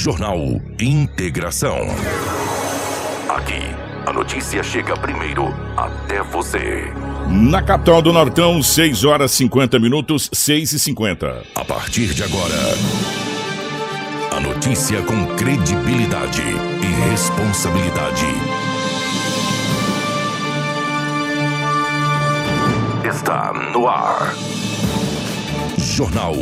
Jornal Integração. Aqui, a notícia chega primeiro até você. Na capital do Nortão, 6 horas 50 minutos, 6 e 50. A partir de agora, a notícia com credibilidade e responsabilidade. Está no ar. Jornal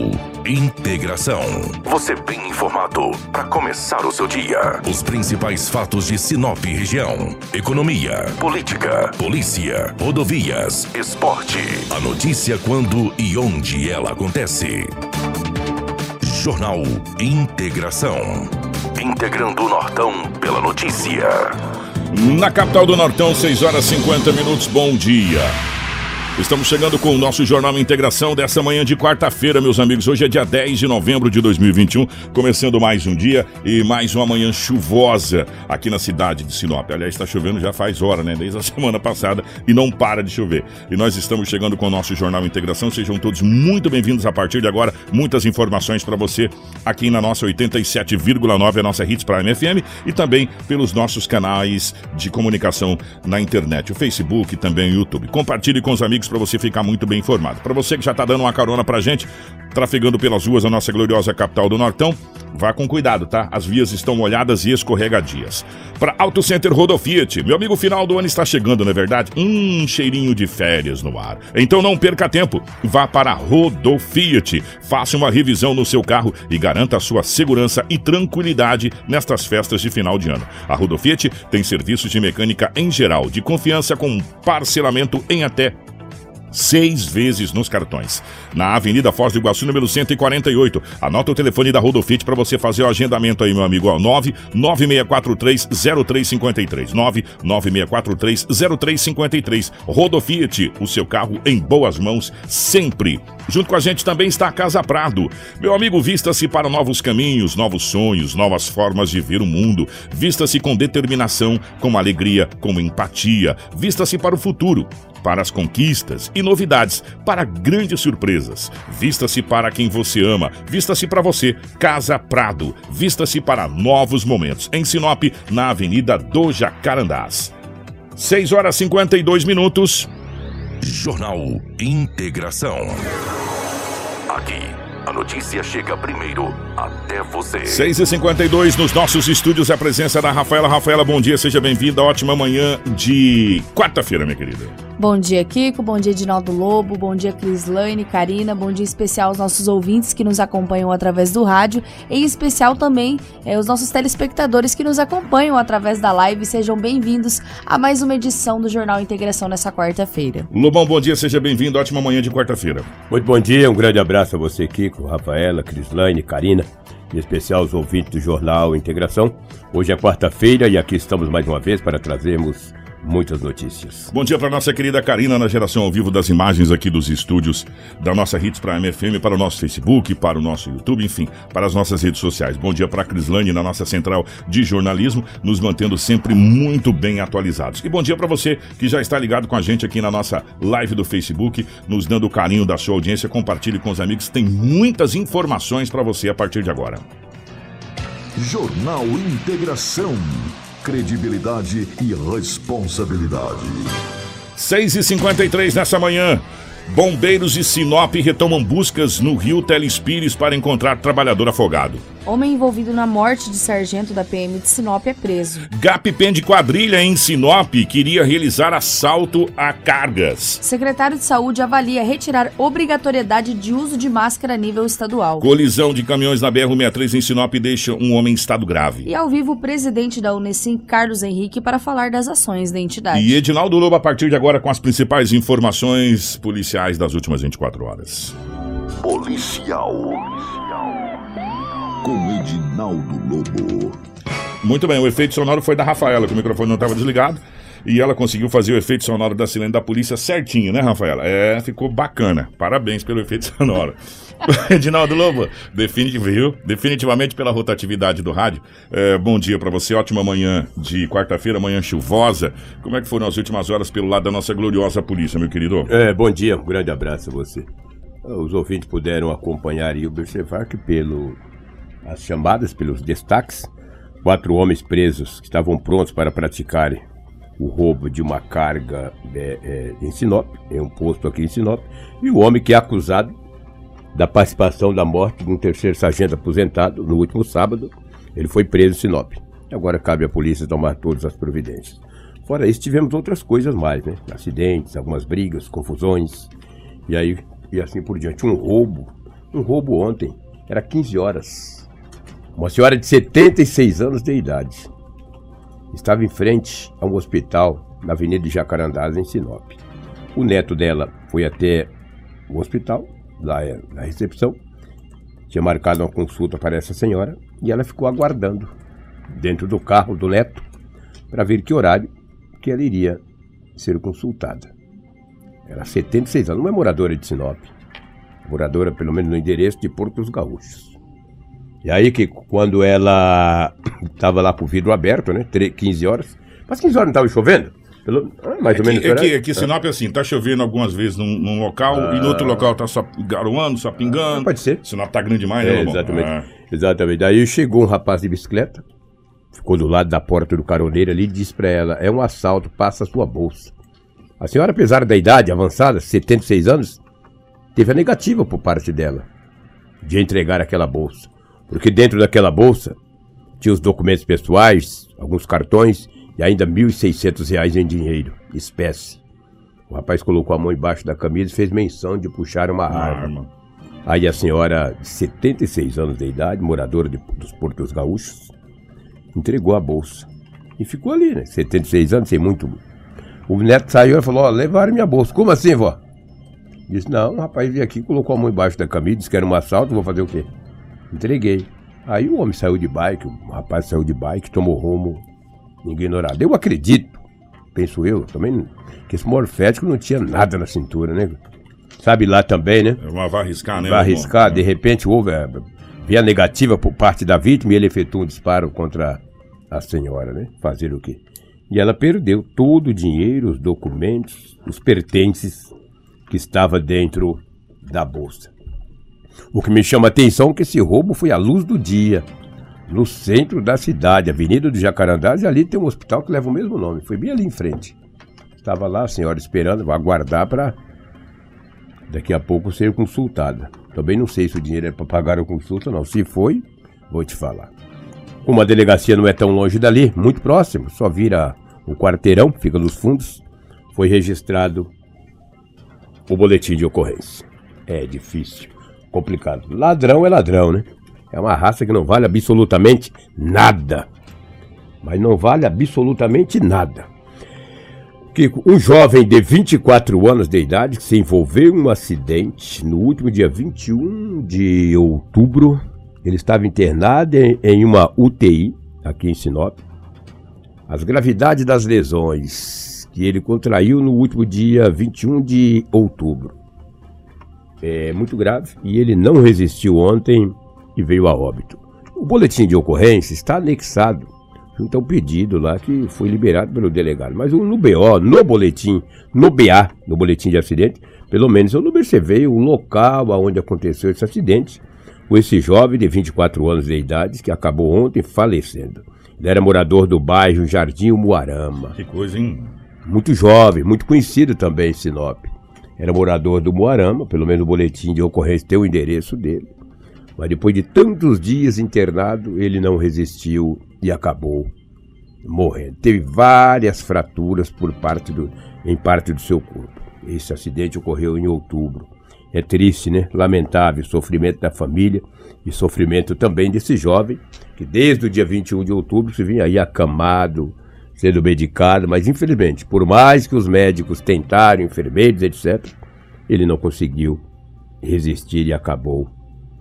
Integração. Você bem informado para começar o seu dia. Os principais fatos de Sinop região: economia, política, polícia, rodovias, esporte. A notícia quando e onde ela acontece. Jornal Integração. Integrando o Nortão pela notícia. Na capital do Nortão, 6 horas 50 minutos. Bom dia. Estamos chegando com o nosso Jornal Integração dessa manhã de quarta-feira, meus amigos. Hoje é dia 10 de novembro de 2021, começando mais um dia e mais uma manhã chuvosa aqui na cidade de Sinop. Aliás, está chovendo já faz hora, né? Desde a semana passada e não para de chover. E nós estamos chegando com o nosso Jornal Integração. Sejam todos muito bem-vindos a partir de agora. Muitas informações para você aqui na nossa 87,9, a nossa Hits Prime FM e também pelos nossos canais de comunicação na internet, o Facebook e também o YouTube. Compartilhe com os amigos para você ficar muito bem informado. Para você que já está dando uma carona pra gente, trafegando pelas ruas da nossa gloriosa capital do Nortão, vá com cuidado, tá? As vias estão molhadas e escorregadias. Para Auto Center Rodofiat, meu amigo, final do ano está chegando, não é verdade? Um cheirinho de férias no ar. Então não perca tempo, vá para Rodofiat, faça uma revisão no seu carro e garanta a sua segurança e tranquilidade nestas festas de final de ano. A Rodofiat tem serviços de mecânica em geral, de confiança com parcelamento em até seis vezes nos cartões. Na Avenida Foz do Iguaçu, número 148. Anota o telefone da Rodofit para você fazer o agendamento aí, meu amigo. 99643-0353. 99643-0353. Rodofit, o seu carro em boas mãos sempre. Junto com a gente também está a Casa Prado. Meu amigo, vista-se para novos caminhos, novos sonhos, novas formas de ver o mundo. Vista-se com determinação, com alegria, com empatia. Vista-se para o futuro para as conquistas e novidades, para grandes surpresas. Vista-se para quem você ama, vista-se para você, Casa Prado, vista-se para novos momentos. Em Sinop, na Avenida do Jacarandás. 6 horas 52 minutos. Jornal Integração. Aqui, a notícia chega primeiro até você. 6 e 52 nos nossos estúdios, a presença da Rafaela. Rafaela, bom dia, seja bem-vinda. Ótima manhã de quarta-feira, minha querida. Bom dia, Kiko. Bom dia, Edinaldo Lobo. Bom dia, Crislaine, Karina. Bom dia especial aos nossos ouvintes que nos acompanham através do rádio. Em especial também é, os nossos telespectadores que nos acompanham através da live. Sejam bem-vindos a mais uma edição do Jornal Integração nessa quarta-feira. Lobão, bom dia. Seja bem-vindo. Ótima manhã de quarta-feira. Muito bom dia. Um grande abraço a você, Kiko, Rafaela, Crislaine, Karina. Em especial os ouvintes do Jornal Integração. Hoje é quarta-feira e aqui estamos mais uma vez para trazermos muitas notícias. Bom dia para nossa querida Karina na geração ao vivo das imagens aqui dos estúdios da nossa Hits para a MFM, para o nosso Facebook, para o nosso YouTube, enfim, para as nossas redes sociais. Bom dia para a Crislane na nossa central de jornalismo, nos mantendo sempre muito bem atualizados. E bom dia para você que já está ligado com a gente aqui na nossa live do Facebook, nos dando o carinho da sua audiência. Compartilhe com os amigos, tem muitas informações para você a partir de agora. Jornal Integração credibilidade e responsabilidade. 6h53 nessa manhã. Bombeiros de Sinop retomam buscas no rio Telespires para encontrar trabalhador afogado. Homem envolvido na morte de sargento da PM de Sinop é preso. GAP de quadrilha em Sinop queria realizar assalto a cargas. Secretário de Saúde avalia retirar obrigatoriedade de uso de máscara a nível estadual. Colisão de caminhões na BR-163 em Sinop deixa um homem em estado grave. E ao vivo o presidente da Unesim, Carlos Henrique, para falar das ações da entidade. E Edinaldo Lobo a partir de agora com as principais informações policiais das últimas 24 horas. Policial com Edinaldo Lobo. Muito bem, o efeito sonoro foi da Rafaela, que o microfone não estava desligado. E ela conseguiu fazer o efeito sonoro da sirene da polícia certinho, né, Rafaela? É, ficou bacana. Parabéns pelo efeito sonoro. Edinaldo Lobo, definitivamente, definitivamente pela rotatividade do rádio. É, bom dia para você, ótima manhã de quarta-feira, manhã chuvosa. Como é que foram as últimas horas pelo lado da nossa gloriosa polícia, meu querido? É, bom dia, um grande abraço a você. Os ouvintes puderam acompanhar e observar que pelo as chamadas pelos destaques. Quatro homens presos que estavam prontos para praticarem o roubo de uma carga é, é, em Sinop, em um posto aqui em Sinop, e o homem que é acusado da participação da morte de um terceiro sargento aposentado no último sábado. Ele foi preso em Sinop. Agora cabe à polícia tomar todas as providências. Fora isso, tivemos outras coisas mais, né? Acidentes, algumas brigas, confusões, e aí e assim por diante. Um roubo, um roubo ontem, era 15 horas. Uma senhora de 76 anos de idade estava em frente a um hospital na Avenida de Jacarandás, em Sinop. O neto dela foi até o hospital, lá na recepção, tinha marcado uma consulta para essa senhora e ela ficou aguardando dentro do carro do neto para ver que horário que ela iria ser consultada. Era 76 anos, não é moradora de Sinop, moradora pelo menos no endereço de Porto dos Gaúchos. E aí que quando ela estava lá com o vidro aberto, né? 15 horas. Mas 15 horas não estava chovendo? Pelo, ah, mais é ou que, menos. É que, é que Sinop é assim, tá chovendo algumas vezes num, num local ah, e no outro local tá só garoando, só pingando. Pode ser. Sinop tá grande demais, né, é, Exatamente. Ah. Exatamente. Aí chegou um rapaz de bicicleta, ficou do lado da porta do caroneiro ali e disse para ela: é um assalto, passa a sua bolsa. A senhora, apesar da idade avançada, 76 anos, teve a negativa por parte dela de entregar aquela bolsa. Porque dentro daquela bolsa tinha os documentos pessoais, alguns cartões e ainda R$ 1.600 em dinheiro, espécie. O rapaz colocou a mão embaixo da camisa e fez menção de puxar uma, uma arma. arma. Aí a senhora, de 76 anos de idade, moradora de, dos Portos Gaúchos, entregou a bolsa. E ficou ali, né? 76 anos, sem muito. O neto saiu e falou: Ó, levaram minha bolsa. Como assim, vó? Disse: Não, o rapaz veio aqui, colocou a mão embaixo da camisa, disse que era um assalto, vou fazer o quê? Entreguei. Aí o homem saiu de bike, o rapaz saiu de bike, tomou rumo ignorado. Eu acredito, penso eu, também, que esse morfético não tinha nada na cintura, né? Sabe lá também, né? Uma vai arriscar, né? Vai arriscar, de repente houve a, via negativa por parte da vítima e ele efetuou um disparo contra a senhora, né? Fazer o quê? E ela perdeu todo o dinheiro, os documentos, os pertences que estava dentro da bolsa. O que me chama a atenção é que esse roubo foi à luz do dia, no centro da cidade, Avenida do Jacarandás, e ali tem um hospital que leva o mesmo nome. Foi bem ali em frente. Estava lá a senhora esperando, vai aguardar para daqui a pouco ser consultada. Também não sei se o dinheiro é para pagar a consulta, não. Se foi, vou te falar. Como a delegacia não é tão longe dali, muito próximo, só vira o quarteirão, fica nos fundos, foi registrado o boletim de ocorrência. É difícil complicado. Ladrão é ladrão, né? É uma raça que não vale absolutamente nada. Mas não vale absolutamente nada. Que um jovem de 24 anos de idade que se envolveu em um acidente no último dia 21 de outubro. Ele estava internado em uma UTI aqui em Sinop. As gravidades das lesões que ele contraiu no último dia 21 de outubro é, muito grave e ele não resistiu ontem e veio a óbito. O boletim de ocorrência está anexado junto ao pedido lá que foi liberado pelo delegado. Mas no BO, no boletim, no BA, no boletim de acidente, pelo menos eu não observei o local onde aconteceu esse acidente com esse jovem de 24 anos de idade que acabou ontem falecendo. Ele era morador do bairro Jardim Muarama. Que coisa, hein? Muito jovem, muito conhecido também em Sinop era morador do Moarama, pelo menos o boletim de ocorrência tem o endereço dele. Mas depois de tantos dias internado, ele não resistiu e acabou morrendo. Teve várias fraturas por parte do, em parte do seu corpo. Esse acidente ocorreu em outubro. É triste, né? Lamentável o sofrimento da família e sofrimento também desse jovem, que desde o dia 21 de outubro se vinha aí acamado, sendo medicado, mas infelizmente, por mais que os médicos tentaram, enfermeiros, etc., ele não conseguiu resistir e acabou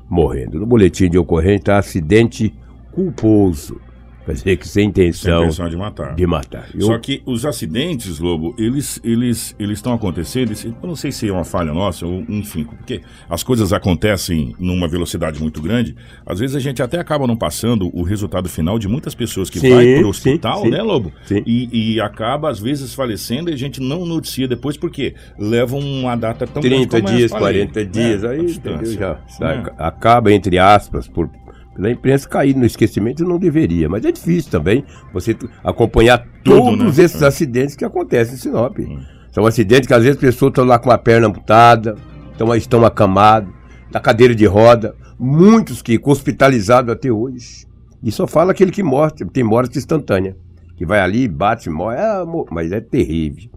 morrendo. No boletim de ocorrência acidente culposo Quer dizer que sem intenção, sem intenção de matar. De matar. Eu... Só que os acidentes, Lobo, eles eles eles estão acontecendo, eu não sei se é uma falha nossa ou enfim, porque as coisas acontecem numa velocidade muito grande, às vezes a gente até acaba não passando o resultado final de muitas pessoas que sim, vai para o hospital, sim, né, Lobo? Sim. E, e, acaba às vezes falecendo e a gente não noticia depois porque leva uma data tão 30 dias, 40 dias, é, aí entendeu, já, é. acaba entre aspas por pela imprensa cair no esquecimento não deveria, mas é difícil também você acompanhar Tudo, todos né? esses é. acidentes que acontecem em Sinop. Hum. São acidentes que às vezes as pessoas estão lá com a perna amputada, estão, estão acamados, na cadeira de roda, muitos que hospitalizados até hoje. E só fala aquele que morre, tem morte instantânea, que vai ali, bate, morre, é, mas é terrível.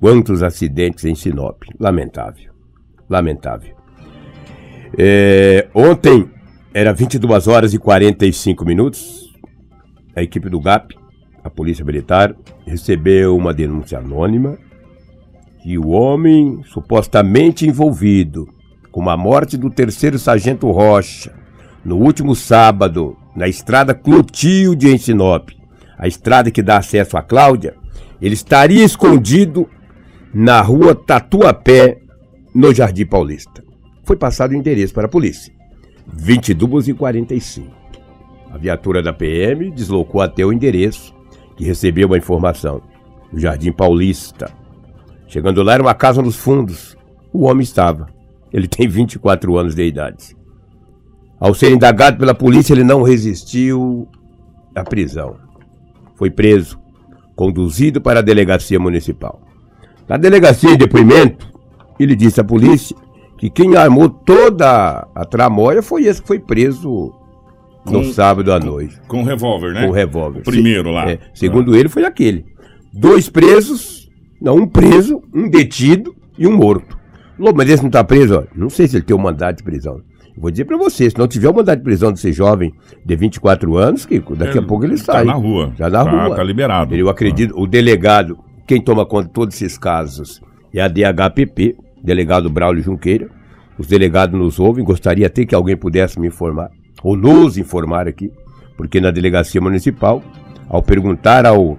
Quantos acidentes em Sinop, lamentável, lamentável. É, ontem era 22 horas e 45 minutos. A equipe do GAP, a Polícia Militar, recebeu uma denúncia anônima que o homem supostamente envolvido com a morte do terceiro sargento Rocha no último sábado na estrada Clotilde em Sinop, a estrada que dá acesso a Cláudia, ele estaria escondido na rua Tatuapé, no Jardim Paulista. Foi passado o endereço para a polícia. 22 e 45. A viatura da PM deslocou até o endereço que recebeu a informação. No Jardim Paulista. Chegando lá era uma casa nos fundos. O homem estava. Ele tem 24 anos de idade. Ao ser indagado pela polícia, ele não resistiu à prisão. Foi preso, conduzido para a delegacia municipal. Na delegacia de depoimento, ele disse à polícia que quem armou toda a tramóia foi esse que foi preso no com, sábado à noite. Com revólver, né? Com revólver. O primeiro lá. É, segundo ah. ele, foi aquele. Dois presos, não, um preso, um detido e um morto. Lobo, mas esse não está preso, ó. Não sei se ele tem um mandado de prisão. Vou dizer para você, se não tiver o mandado de prisão desse jovem de 24 anos, Kiko, daqui é, a pouco ele sai. Tá na rua. Já na tá, rua. Tá liberado. Eu acredito, ah. o delegado, quem toma conta de todos esses casos é a DHPP, delegado Braulio Junqueira. Os delegados nos ouvem, gostaria até que alguém pudesse me informar, ou nos informar aqui, porque na delegacia municipal, ao perguntar ao,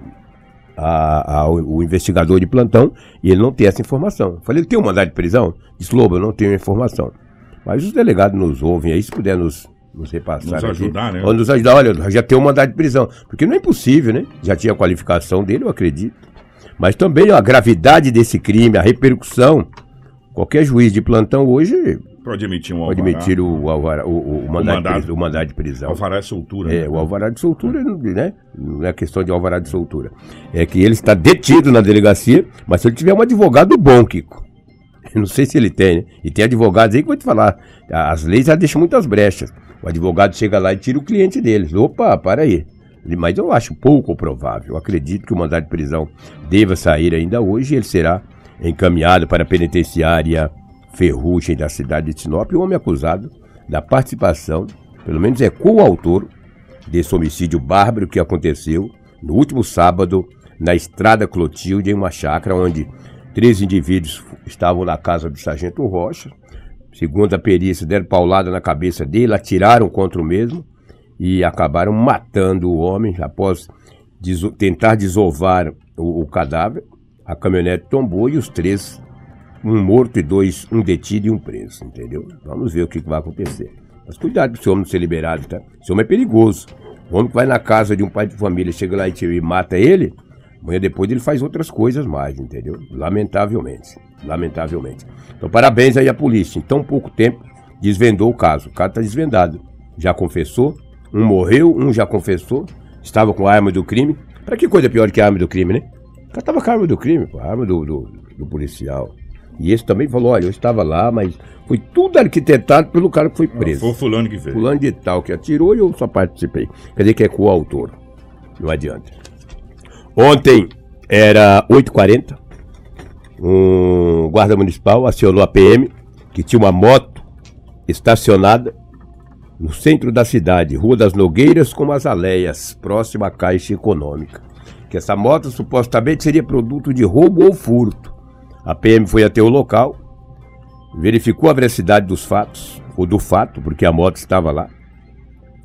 a, ao o investigador de plantão, e ele não tem essa informação. Falei, tem um mandado de prisão? Disse, Lobo, eu não tenho informação. Mas os delegados nos ouvem aí, se puder nos, nos repassar. Nos ajudar, aqui, né? Ou nos ajudar, olha, já tem um mandado de prisão. Porque não é impossível, né? Já tinha a qualificação dele, eu acredito. Mas também a gravidade desse crime, a repercussão. Qualquer juiz de plantão hoje Pode emitir um alvará. Pode emitir o, alvará, o, o, o, mandado, o, mandado, de, o mandado de prisão. Alvará de soltura. É, né? o alvará de soltura, né? Não é questão de alvará de soltura. É que ele está detido na delegacia, mas se ele tiver um advogado bom, Kiko. Eu não sei se ele tem, né? E tem advogados aí que vou te falar. As leis já deixam muitas brechas. O advogado chega lá e tira o cliente deles. Opa, para aí. Mas eu acho pouco provável. Eu acredito que o mandado de prisão deva sair ainda hoje e ele será encaminhado para a penitenciária Ferrugem da cidade de Sinop. O homem acusado da participação, pelo menos é coautor, desse homicídio bárbaro que aconteceu no último sábado na estrada Clotilde, em uma chácara onde três indivíduos estavam na casa do sargento Rocha. Segundo a perícia, deram paulada na cabeça dele, atiraram contra o mesmo e acabaram matando o homem após tentar desovar o, o, cadáver. A caminhonete tombou e os três, um morto e dois, um detido e um preso, entendeu? Vamos ver o que, vai acontecer. Mas cuidado para esse homem não ser liberado, tá? Esse homem é perigoso. O homem que vai na casa de um pai de família, chega lá e, e mata ele, amanhã depois ele faz outras coisas mais, entendeu? Lamentavelmente. Lamentavelmente. Então, parabéns aí à polícia. Em tão pouco tempo, desvendou o caso. O caso está desvendado. Já confessou, um morreu, um já confessou, estava com a arma do crime. Para que coisa pior que a arma do crime, né? O cara estava com a arma do crime, pô, a arma do, do, do, policial. E esse também falou: olha, eu estava lá, mas foi tudo arquitetado pelo cara que foi ah, preso. foi o fulano que fez. Fulano de tal que atirou e eu só participei. Quer dizer que é coautor. Não adianta. Ontem era 8h40. Um guarda municipal acionou a PM, que tinha uma moto estacionada no centro da cidade, Rua das Nogueiras com as Aleias, próxima à Caixa Econômica. Que essa moto supostamente seria produto de roubo ou furto. A PM foi até o local, verificou a veracidade dos fatos, ou do fato, porque a moto estava lá.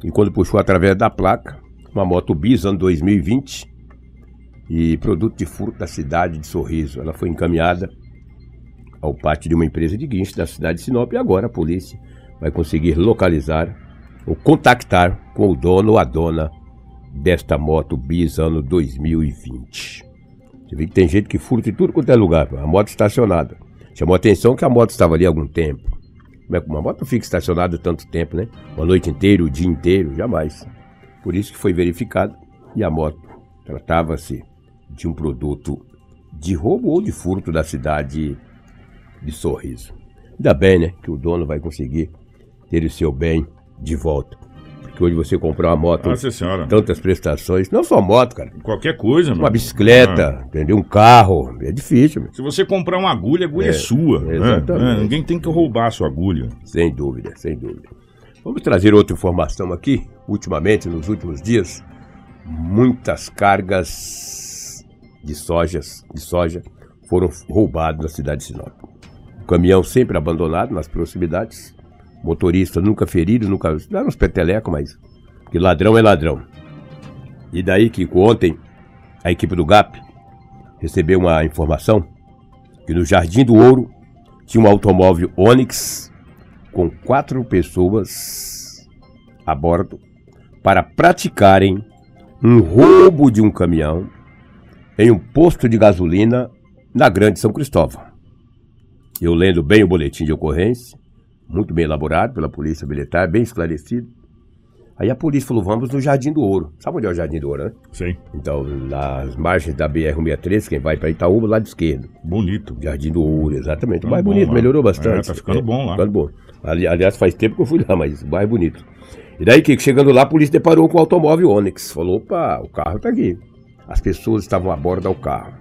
E quando puxou através da placa, uma moto Bis, ano 2020, e produto de furto da cidade de Sorriso. Ela foi encaminhada ao pátio de uma empresa de guincho da cidade de Sinop e agora a polícia vai conseguir localizar ou contactar com o dono ou a dona desta moto bis ano 2020. Você vê que tem gente que furta em tudo quanto é lugar, a moto estacionada. Chamou a atenção que a moto estava ali há algum tempo. Como é que uma moto fica estacionada tanto tempo, né? Uma noite inteira, o dia inteiro, jamais. Por isso que foi verificado e a moto tratava-se de um produto de roubo ou de furto da cidade de Sorriso. Ainda bem, né, que o dono vai conseguir ter o seu bem de volta. Porque hoje você comprar uma moto, Nossa senhora. tantas prestações, não só moto, cara. Qualquer coisa, mano. Uma bicicleta, entendeu? Um carro, é difícil, meu. Se você comprar uma agulha, a agulha é, É, sua. né? exatamente. É, ninguém tem que roubar a sua agulha. Sem dúvida, sem dúvida. Vamos trazer outra informação aqui. Ultimamente, nos últimos dias, muitas cargas de sojas, de soja foram roubadas na cidade de Sinop. O caminhão sempre abandonado nas proximidades. Motorista nunca ferido, nunca. Não uns peteleco, mas. Porque ladrão é ladrão. E daí que ontem a equipe do GAP recebeu uma informação que no Jardim do Ouro tinha um automóvel Onix com quatro pessoas a bordo para praticarem um roubo de um caminhão em um posto de gasolina na Grande São Cristóvão. Eu lendo bem o boletim de ocorrência, muito bem elaborado pela Polícia Militar, bem esclarecido. Aí a polícia falou: vamos no Jardim do Ouro. Sabe onde é o Jardim do Ouro, né? Sim. Então, nas margens da BR-163, quem vai para Itaúba, lado esquerdo. Bonito. Jardim do Ouro, exatamente. Tá o bairro bom bonito, lá. melhorou bastante. É, tá ficando bom lá. Ficando bom. Ali- aliás, faz tempo que eu fui lá, mas o bairro é bonito. E daí, que chegando lá, a polícia deparou com o automóvel Onix. Falou, opa, o carro tá aqui. As pessoas estavam a bordo do carro.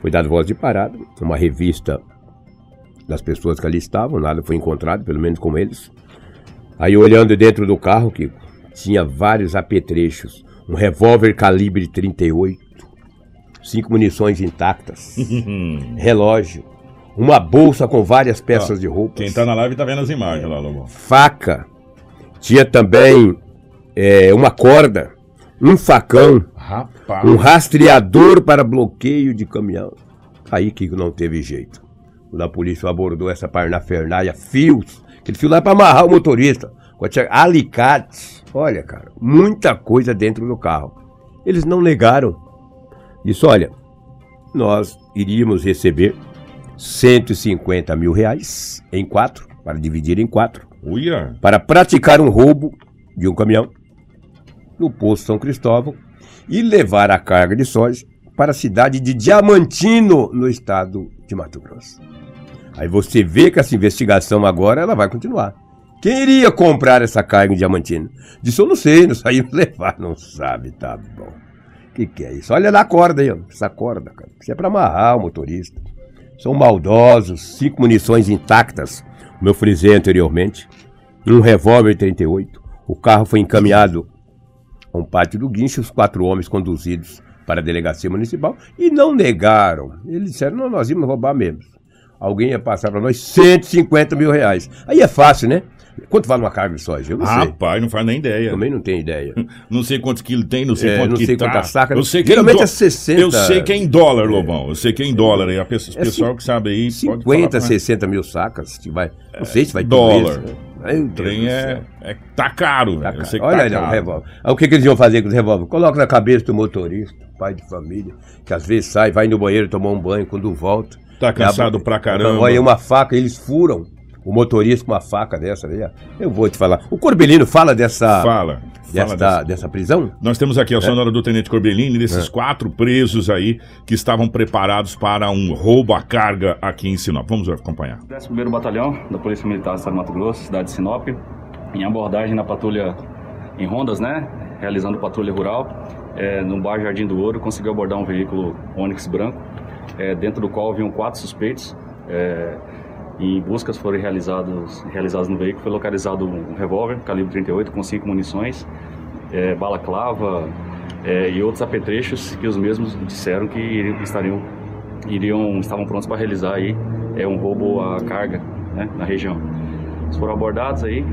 Foi dado voz de parada, uma revista das pessoas que ali estavam, nada foi encontrado, pelo menos com eles. Aí olhando dentro do carro, que tinha vários apetrechos, um revólver calibre 38, cinco munições intactas, relógio, uma bolsa com várias peças Ó, de roupa, Quem tá na live tá vendo as imagens lá, Lobão. faca, tinha também é, uma corda, um facão, Rapaz. um rastreador para bloqueio de caminhão. Aí que não teve jeito. Quando a polícia abordou essa parnafernália, fios, aquele fio lá para amarrar o motorista, alicates, olha, cara, muita coisa dentro do carro. Eles não negaram. Disse, olha, nós iríamos receber 150 mil reais em quatro, para dividir em quatro, Uia. para praticar um roubo de um caminhão no posto São Cristóvão e levar a carga de soja para a cidade de Diamantino, no estado de Mato Grosso. Aí você vê que essa investigação agora ela vai continuar. Quem iria comprar essa carga em Diamantino? Disse, eu não sei, não saímos levar, não sabe, tá bom. O que, que é isso? Olha a corda aí, ó. essa corda, cara. Isso é para amarrar o motorista. São maldosos, cinco munições intactas, como eu frisei anteriormente, um revólver 38. O carro foi encaminhado a um pátio do guincho, os quatro homens conduzidos para a delegacia municipal e não negaram. Eles disseram, não, nós íamos roubar mesmo. Alguém ia passar para nós 150 mil reais. Aí é fácil, né? Quanto vale uma carga de soja? Eu não sei. Rapaz, não faz nem ideia. Também não tenho ideia. Não sei quantos quilos tem, não sei É, quanto não que sei tá. saca. Eu sei que é Geralmente dó- é 60. Eu sei que é em dólar, Lobão. Eu sei que é em dólar. aí. A pessoa, É pessoal que sabe aí. pode 50, falar pra- 60 mil sacas. que Vai, não sei se vai ter dólar. isso, né? Meu O trem é, é. Tá caro, Tá caro. Olha tá aí, caro. revólver. Aí o que, que eles iam fazer com os revólver? Coloca na cabeça do motorista, pai de família, que às vezes sai, vai no banheiro tomar um banho, quando volta. Tá cansado Abre- pra caramba. Olha, uma faca, eles furam o motorista com uma faca dessa. Né? Eu vou te falar. O Corbelino fala dessa, Fala. dessa, Fala dessa. dessa prisão? Nós temos aqui a sonora do Tenente Corbellini, desses É. quatro presos aí que estavam preparados para um roubo à carga aqui em Sinop. Vamos acompanhar. 11º Batalhão da Polícia Militar do Estado de Mato Grosso, cidade de Sinop, em abordagem na patrulha em rondas, né, realizando patrulha rural, é, no bairro Jardim do Ouro, conseguiu abordar um veículo Onix branco, é, dentro do qual haviam quatro suspeitos. É, em buscas foram realizados, realizadas no veículo, foi localizado um revólver calibre 38 com cinco munições, é, bala clava é, e outros apetrechos que os mesmos disseram que estariam iriam estavam prontos para realizar aí é um roubo à carga né, na região. Eles foram abordados aí,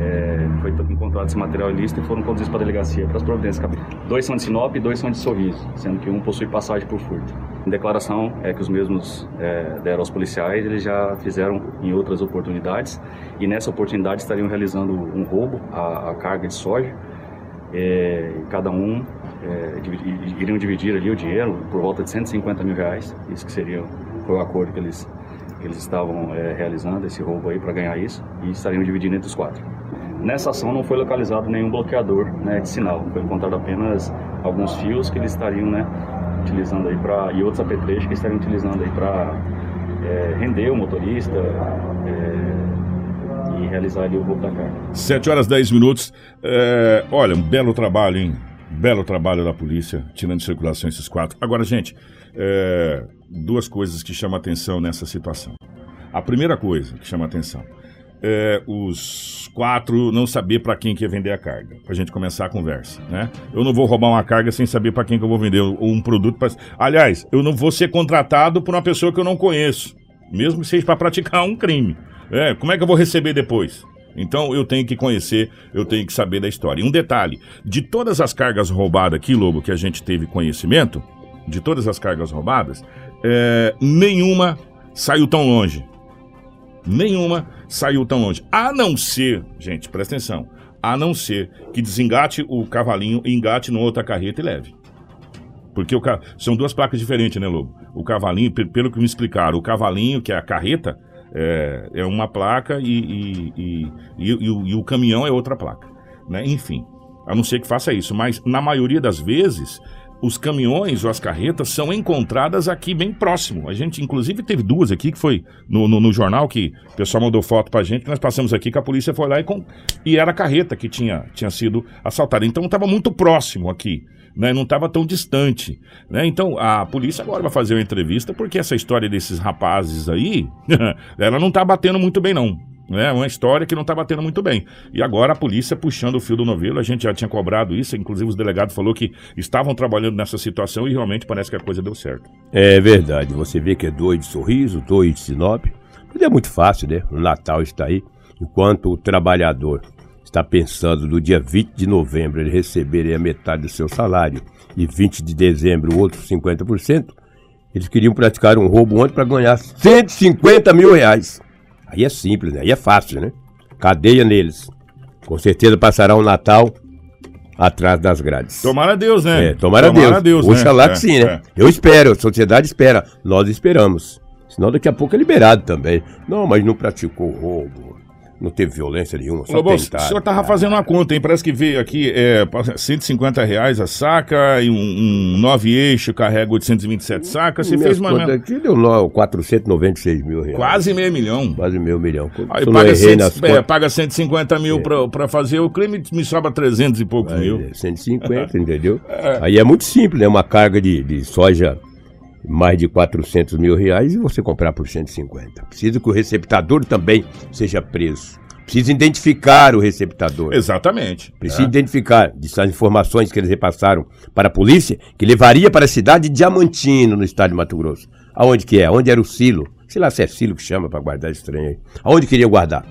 é, foi encontrado esse material ilícito e foram conduzidos para a delegacia para as providências cabíveis. Dois são de Sinop e dois são de Sorriso, sendo que um possui passagem por furto. Em declaração é que os mesmos é, deram aos policiais, eles já fizeram em outras oportunidades e nessa oportunidade estariam realizando um roubo à, à carga de soja. É, cada um é, dividir- iriam dividir ali o dinheiro por volta de 150 mil reais, isso que seria foi o acordo que eles eles estavam é, realizando esse roubo aí para ganhar isso e estariam dividindo entre os quatro. Nessa ação não foi localizado nenhum bloqueador né, de sinal, foi encontrado apenas alguns fios que eles estariam né, utilizando aí para e outros apetrechos que estariam utilizando aí para é, render o motorista é, e realizar ali o roubo da carga. 7 horas 10 minutos. É, olha, um belo trabalho, hein? Belo trabalho da polícia, tirando de circulação esses quatro. Agora, gente, duas coisas que chamam atenção nessa situação. A primeira coisa que chama atenção é os quatro não saber para quem que ia vender a carga, para a gente começar a conversa, né? Eu não vou roubar uma carga sem saber para quem que eu vou vender um produto. Pra... Aliás, eu não vou ser contratado por uma pessoa que eu não conheço, mesmo que seja para praticar um crime. É, como é que eu vou receber depois? Então eu tenho que conhecer, eu tenho que saber da história. E um detalhe: de todas as cargas roubadas aqui, Lobo, que a gente teve conhecimento, de todas as cargas roubadas, é, nenhuma saiu tão longe. Nenhuma saiu tão longe. A não ser, gente, presta atenção, a não ser que desengate o cavalinho, engate numa outra carreta e leve. Porque o ca... são duas placas diferentes, né, Lobo? O cavalinho, pelo que me explicaram, o cavalinho, que é a carreta, é, é uma placa e, e, e, e, e o caminhão é outra placa. Né? Enfim, a não ser que faça isso. Mas na maioria das vezes, os caminhões ou as carretas são encontradas aqui bem próximo. A gente, inclusive, teve duas aqui que foi no, no, no jornal que o pessoal mandou foto pra gente, que nós passamos aqui, que a polícia foi lá e, com, e era a carreta que tinha, tinha sido assaltada. Então estava muito próximo aqui. Né, não estava tão distante. Né? Então a polícia agora vai fazer uma entrevista porque essa história desses rapazes aí, ela não está batendo muito bem não. É uma história que não está batendo muito bem. E agora a polícia puxando o fio do novelo, a gente já tinha cobrado isso, inclusive os delegados falou que estavam trabalhando nessa situação e realmente parece que a coisa deu certo. É verdade, você vê que é dois de sorriso, dois de Sinop. Mas é muito fácil, né? O Natal está aí, enquanto o trabalhador está pensando no dia 20 de novembro ele receber a metade do seu salário e 20 de dezembro o outro 50%, eles queriam praticar um roubo ontem para ganhar 150 mil reais. Aí é simples, né? Aí é fácil, né? Cadeia neles. Com certeza passará o um Natal atrás das grades. Tomara Deus, né? É, tomara, tomara Deus. Deus Oxalá né? que é, sim, né? É. Eu espero, a sociedade espera, nós esperamos. Senão daqui a pouco é liberado também. Não, mas não praticou roubo. Não teve violência nenhuma, só Lobo, O senhor tava fazendo uma conta, hein? Parece que veio aqui é, 150 reais a saca e um, um 9 eixo carrega 827 sacas. Você fez uma... aqui deu 496 mil reais. Quase meio milhão. Quase meio milhão. Aí paga, cento, é, paga 150 mil é. pra fazer o crime, me sobra 300 e poucos Aí, mil. 150, entendeu? É. Aí é muito simples, né? Uma carga de, de soja mais de 400 mil reais e você comprar por 150. Precisa que o receptador também seja preso. Precisa identificar o receptador. Exatamente. Precisa é. identificar essas informações que eles repassaram para a polícia, que levaria para a cidade de Diamantino, no estado de Mato Grosso. Aonde que é? Onde era o silo? Sei lá se é silo que chama para guardar esse trem aí. Aonde queria guardar?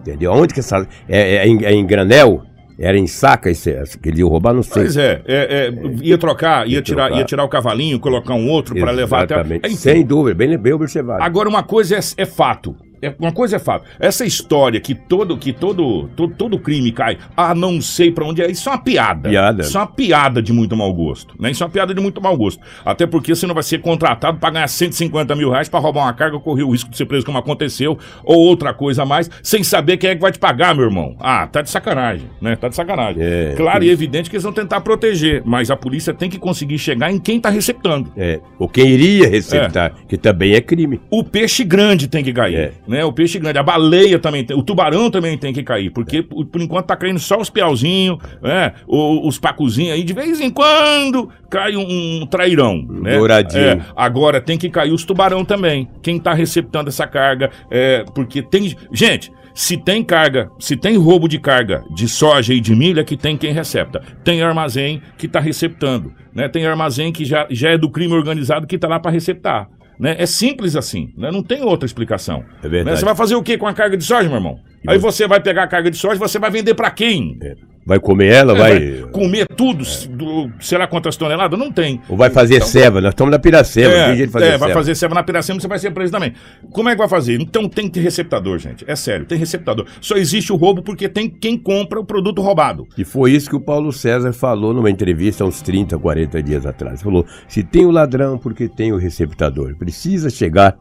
Entendeu? Aonde que essa. É, é, em, é em granel? Era em saca esse, que ele ia roubar, não sei. Pois é, é, é ia trocar, ia, ia tirar, trocar. ia tirar o cavalinho, colocar um outro para levar até. Enfim. Sem dúvida, bem, bem observado. Agora, uma coisa é, é fato. É, uma coisa é fato. Essa história que todo que todo todo, todo crime cai, ah, não sei para onde é, isso é uma piada. Piada. Isso é uma piada de muito mau gosto. Né? Isso é uma piada de muito mau gosto. Até porque você não vai ser contratado para ganhar 150 mil reais para roubar uma carga, correr o risco de ser preso como aconteceu, ou outra coisa a mais, sem saber quem é que vai te pagar, meu irmão. Ah, tá de sacanagem, né? Tá de sacanagem. É, claro e evidente que eles vão tentar proteger, mas a polícia tem que conseguir chegar em quem tá receptando. É, ou quem iria receptar, é. que também é crime. O peixe grande tem que cair. É né? O peixe grande, a baleia também tem, o tubarão também tem que cair, porque por, por enquanto tá caindo só os piauzinhos, né? os pacuzinhos aí, de vez em quando cai um, um trairão, né? Douradinho. É, agora tem que cair os tubarão também, quem tá receptando essa carga, é, porque tem, gente, se tem carga, se tem roubo de carga de soja e de milho, é que tem quem recepta. Tem armazém que está receptando, né? Tem armazém que já, já é do crime organizado que está lá para receptar. Né? É simples assim, né? não tem outra explicação. É verdade. Né? Você vai fazer o que com a carga de soja, meu irmão? E Aí você vai pegar a carga de soja, você vai vender para quem? É. Vai comer ela, é, vai... vai... Comer tudo, é. quantas toneladas? Não tem. Ou vai fazer então, ceva, nós estamos na Piracema, é, é, vai fazer ceva na Piracema, você vai ser preso também. Como é que vai fazer? Então tem que ter receptador, gente. É sério, tem receptador. Só existe o roubo porque tem quem compra o produto roubado. E foi isso que o Paulo César falou numa entrevista há uns 30, 40 dias atrás. Falou, se tem o ladrão, porque tem o receptador. Precisa chegar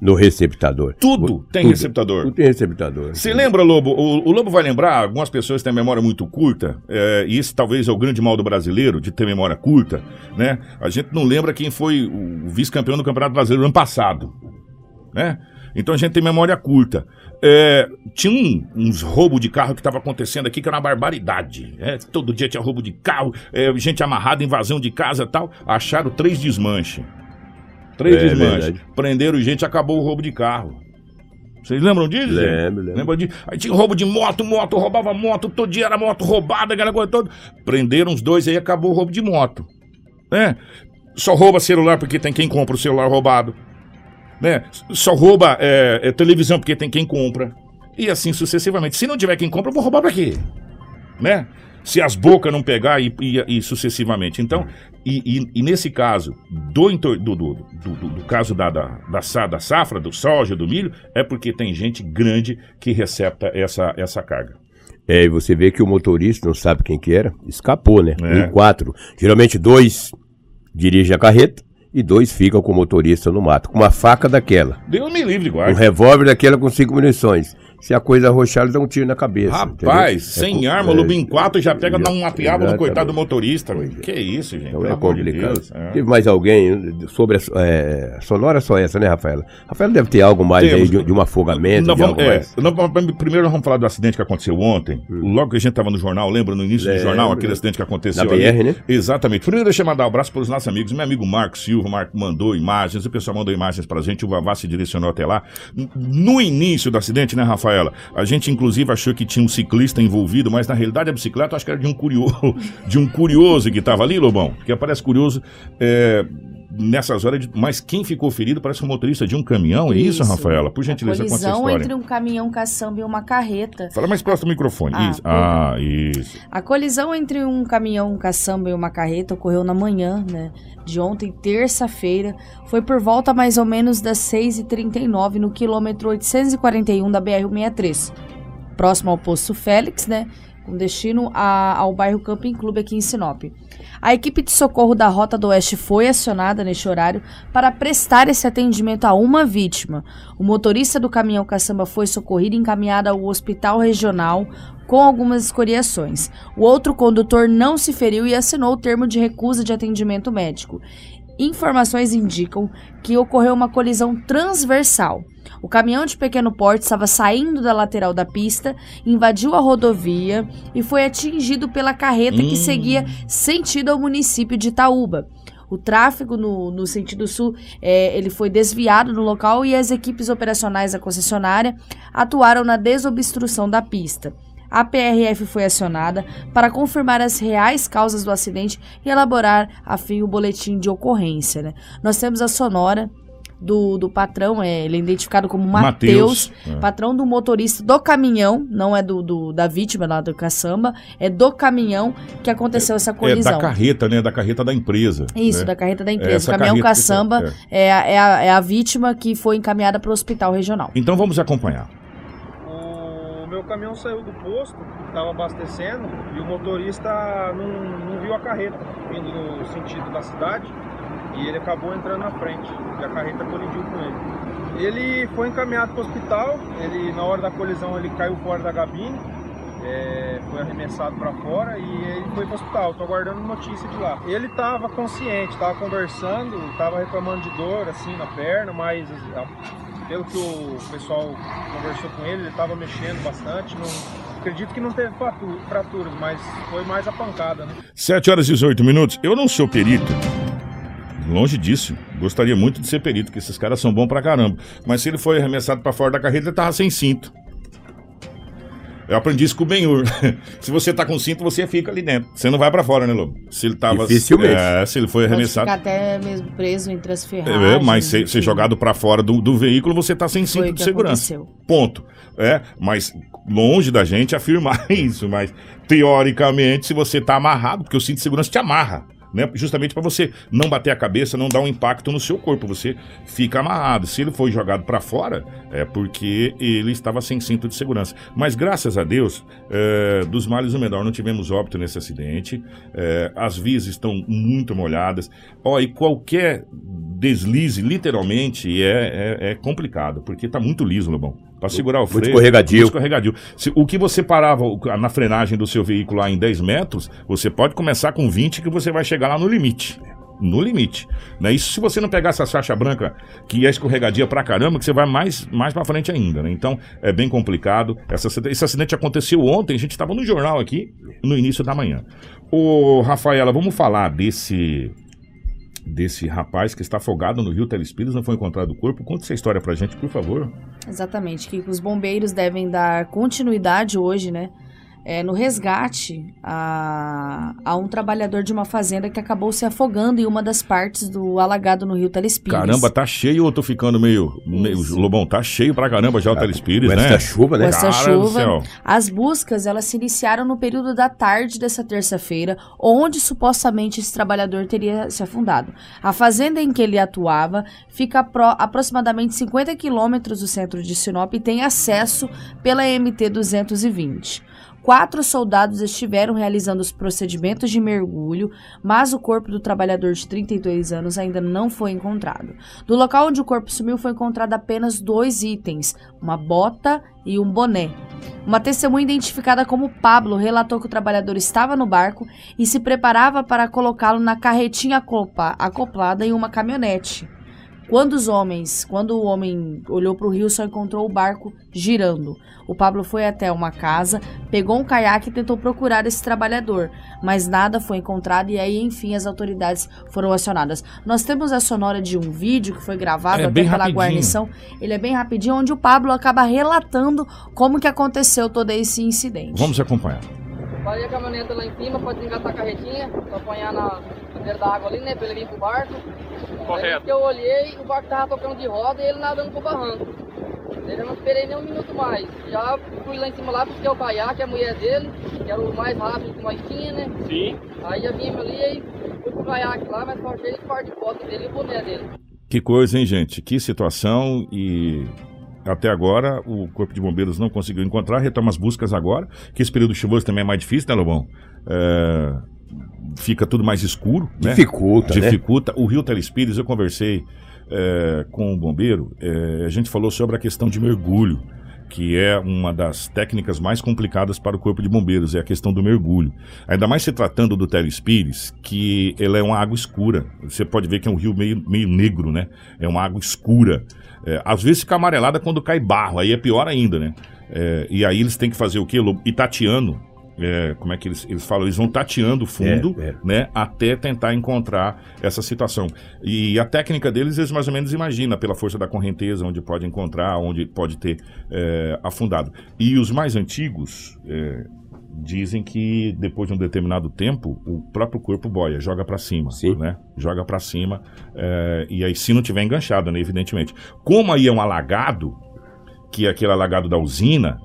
no receptador. Tudo tem receptador. Tudo tem receptador. Você lembra, Lobo? O, o Lobo vai lembrar, algumas pessoas têm memória muito curta, é, e esse talvez é o grande mal do brasileiro, de ter memória curta, né? A gente não lembra quem foi o vice-campeão do Campeonato Brasileiro ano passado, né? Então a gente tem memória curta. É, tinha um- uns roubos de carro que estava acontecendo aqui que era uma barbaridade. é, todo dia tinha roubo de carro, é, gente amarrada, invasão de casa e tal. Acharam três desmanches. Três É desmanches. verdade. Prenderam gente, acabou o roubo de carro. Vocês lembram disso? Lembro, lembro. Lembra disso? Aí tinha roubo de moto, moto, roubava moto, todo dia era moto roubada, aquela coisa toda. Prenderam os dois aí acabou o roubo de moto. Né? Só rouba celular porque tem quem compra o celular roubado. Né? Só rouba é, é, televisão porque tem quem compra. E assim sucessivamente. Se não tiver quem compra, eu vou roubar pra quê? Né? Se as bocas não pegar e, e- e sucessivamente. Então, e, e- e nesse caso, do, do, do, do- caso da, da, da, da safra, do soja, do milho, é porque tem gente grande que recepta essa, essa carga. É, e você vê que o motorista não sabe quem que era, escapou, né? É. Em quatro. Geralmente dois dirigem a carreta e dois ficam com o motorista no mato, com uma faca daquela, Deus me livre, um guarda. revólver daquela com cinco munições. Se a coisa arrochar, ele dá um tiro na cabeça. Rapaz, entendeu? sem É, arma, é, Lobo em quatro já pega, dá um exatamente. apiaba no coitado do motorista. Pois é. Que isso, gente? Então é de complicado. Deus. É. Teve mais alguém sobre a é, sonora só essa, né, Rafaela? Rafaela deve ter algo mais Temos. aí de, de um afogamento, de vamos- é, vamos- primeiro nós vamos falar do acidente que aconteceu ontem. Logo que a gente estava no jornal, lembra no início do jornal aquele acidente que aconteceu Na ali? BR, né? Exatamente. Primeiro deixa eu mandar um abraço para os nossos amigos. Meu amigo Marco Silva, o Marco mandou imagens, o pessoal mandou imagens pra gente, o Vavá se direcionou até lá. No início do acidente, né, Rafaela? A gente inclusive achou que tinha um ciclista envolvido, mas na realidade a bicicleta acho que era de um curioso, de um curioso que estava ali, Lobão, que aparece curioso é, nessas horas. De... Mas quem ficou ferido parece um motorista de um caminhão, é isso, Rafaela? Por gentileza, a conta essa colisão história. entre um caminhão caçamba e uma carreta. Fala mais próximo do microfone. Ah, isso. Ah, isso. A colisão entre um caminhão caçamba e uma carreta ocorreu na manhã, né? De ontem, terça-feira. Foi por volta mais ou menos das 6h39 no quilômetro 841 da BR-163. Próximo ao posto Félix, né? Com destino a- ao bairro Camping Clube aqui em Sinop. A equipe de socorro da Rota do Oeste foi acionada neste horário para prestar esse atendimento a uma vítima. O motorista do caminhão caçamba foi socorrido e encaminhado ao hospital regional com algumas escoriações. O outro condutor não se feriu e assinou o termo de recusa de atendimento médico. Informações indicam que ocorreu uma colisão transversal. O caminhão de pequeno porte estava saindo da lateral da pista, invadiu a rodovia e foi atingido pela carreta que Hum. seguia sentido ao município de Itaúba. O tráfego no, no sentido sul é, ele foi desviado do local e as equipes operacionais da concessionária atuaram na desobstrução da pista. A PRF foi acionada para confirmar as reais causas do acidente e elaborar, a fim, o boletim de ocorrência. né? Nós temos a sonora do, do patrão, é, ele é identificado como Mateus, Mateus, é. patrão do motorista do caminhão, não é do, do- da vítima lá do caçamba, é do caminhão que aconteceu essa É colisão. da carreta, né? Da carreta da empresa. Isso, né? da carreta da empresa. Essa o caminhão carreta- caçamba é, a, é a- é a vítima que foi encaminhada para o hospital regional. Então vamos acompanhar. O meu caminhão saiu do posto, estava abastecendo e o motorista não, não viu a carreta vindo no sentido da cidade e ele acabou entrando na frente e a carreta colidiu com ele. Ele foi encaminhado para o hospital, ele na hora da colisão ele caiu fora da gabine, é, foi arremessado para fora e ele foi para o hospital. Estou aguardando notícia de lá. Ele estava consciente, estava conversando, estava reclamando de dor assim na perna, mas pelo que o pessoal conversou com ele, ele estava mexendo bastante. Não, acredito que não teve fratu- fraturas, mas foi mais a pancada, né? 7 horas e 18 minutos. Eu não sou perito. Longe disso. Gostaria muito de ser perito, porque esses caras são bons pra caramba. Mas se ele foi arremessado pra fora da carreta, ele tava sem cinto. Eu aprendi isso com o Benhur. se você tá com cinto, você fica ali dentro. Você não vai pra fora, né, Lobo? Se ele tava. Dificilmente. É, se ele foi Pode arremessado. ficar até mesmo preso entre as É, ferragens. mas ser, ser enfim. jogado pra fora do, do veículo, você tá sem cinto de que segurança. aconteceu. Ponto. É, mas longe da gente afirmar isso, mas teoricamente, se você tá amarrado, porque o cinto de segurança te amarra. Né? Justamente para você não bater a cabeça, não dar um impacto no seu corpo, você fica amarrado. Se ele foi jogado para fora, é porque ele estava sem cinto de segurança. Mas graças a Deus, é, dos males o menor, não tivemos óbito nesse acidente. É, as vias estão muito molhadas. Ó, e qualquer deslize, literalmente, é, é, é complicado, porque está muito liso, Lobão. Para segurar o freio. Muito escorregadio. Muito escorregadio. Se, o que você parava na frenagem do seu veículo lá em 10 metros, você pode começar com 20 que você vai chegar lá no limite. No limite. Né? Isso se você não pegar essa faixa branca, que é escorregadia pra caramba, que você vai mais, mais pra frente ainda. Né? Então, é bem complicado. Essa, esse acidente aconteceu ontem, a gente estava no jornal aqui, no início da manhã. Ô, Rafaela, vamos falar desse desse rapaz que está afogado no rio Telespires, não foi encontrado o corpo. Conta essa história pra gente, por favor. Exatamente, que os bombeiros devem dar continuidade hoje, né? É, no resgate a, a um trabalhador de uma fazenda que acabou se afogando em uma das partes do alagado no rio Telespires. Caramba, tá cheio ou eu tô ficando meio, meio. Lobão, tá cheio pra caramba já o Telespires, Com né? essa chuva, né? Com essa chuva, as buscas elas se iniciaram no período da tarde dessa terça-feira, onde supostamente esse trabalhador teria se afundado. A fazenda em que ele atuava fica a pro- aproximadamente 50 quilômetros do centro de Sinop e tem acesso pela MT 220. Quatro soldados estiveram realizando os procedimentos de mergulho, mas o corpo do trabalhador de 32 anos ainda não foi encontrado. Do local onde o corpo sumiu foi encontrado apenas dois itens: uma bota e um boné. Uma testemunha identificada como Pablo relatou que o trabalhador estava no barco e se preparava para colocá-lo na carretinha acopla- acoplada em uma caminhonete. Quando os homens, quando o homem olhou para o rio, só encontrou o barco girando. O Pablo foi até uma casa, pegou um caiaque e tentou procurar esse trabalhador, mas nada foi encontrado e aí, enfim, as autoridades foram acionadas. Nós temos a sonora de um vídeo que foi gravado É até pela rapidinho. guarnição. Ele é bem rapidinho, onde o Pablo acaba relatando como que aconteceu todo esse incidente. Vamos acompanhar. Parei a caminhoneta lá em cima, pode engatar a carretinha, pra apanhar na na beira da água ali, né? Pra ele vir pro barco. Correto. Aí que eu olhei, o barco tava tocando de roda e ele nadando pro barranco. Eu já não esperei nem um minuto mais. Já fui lá em cima lá, busquei o caiaque, a mulher dele, que era o mais rápido que nós tinha, né? Sim. Aí já vimos ali e fui pro caiaque lá, mas faltei o par de foto dele e o boné dele. Que coisa, hein, gente? Que situação e. Até agora, o Corpo de Bombeiros não conseguiu encontrar, retoma as buscas agora, que esse período chuvoso também é mais difícil, né, Lobão? É, Fica tudo mais escuro, né? Dificulta, né? dificulta. O Rio Telespires, eu conversei é, com o bombeiro, é, a gente falou sobre a questão de mergulho, que é uma das técnicas mais complicadas para o corpo de bombeiros, é a questão do mergulho. Ainda mais se tratando do Telespires, que ele é uma água escura. Você pode ver que é um rio meio, meio negro, né? É uma água escura. É, às vezes fica amarelada quando cai barro, aí é pior ainda, né? É, e aí eles têm que fazer o quê? Ir tateando. É, como é que eles, eles falam? Eles vão tateando o fundo, É, é. né? Até tentar encontrar essa situação. E a técnica deles, eles mais ou menos imaginam, pela força da correnteza, onde pode encontrar, onde pode ter é, afundado. E os mais antigos é, dizem que depois de um determinado tempo, o próprio corpo boia, joga para cima, Sim. né? Joga para cima. é, e aí, se não tiver enganchado, né? Evidentemente. Como aí é um alagado, que é aquele alagado da usina,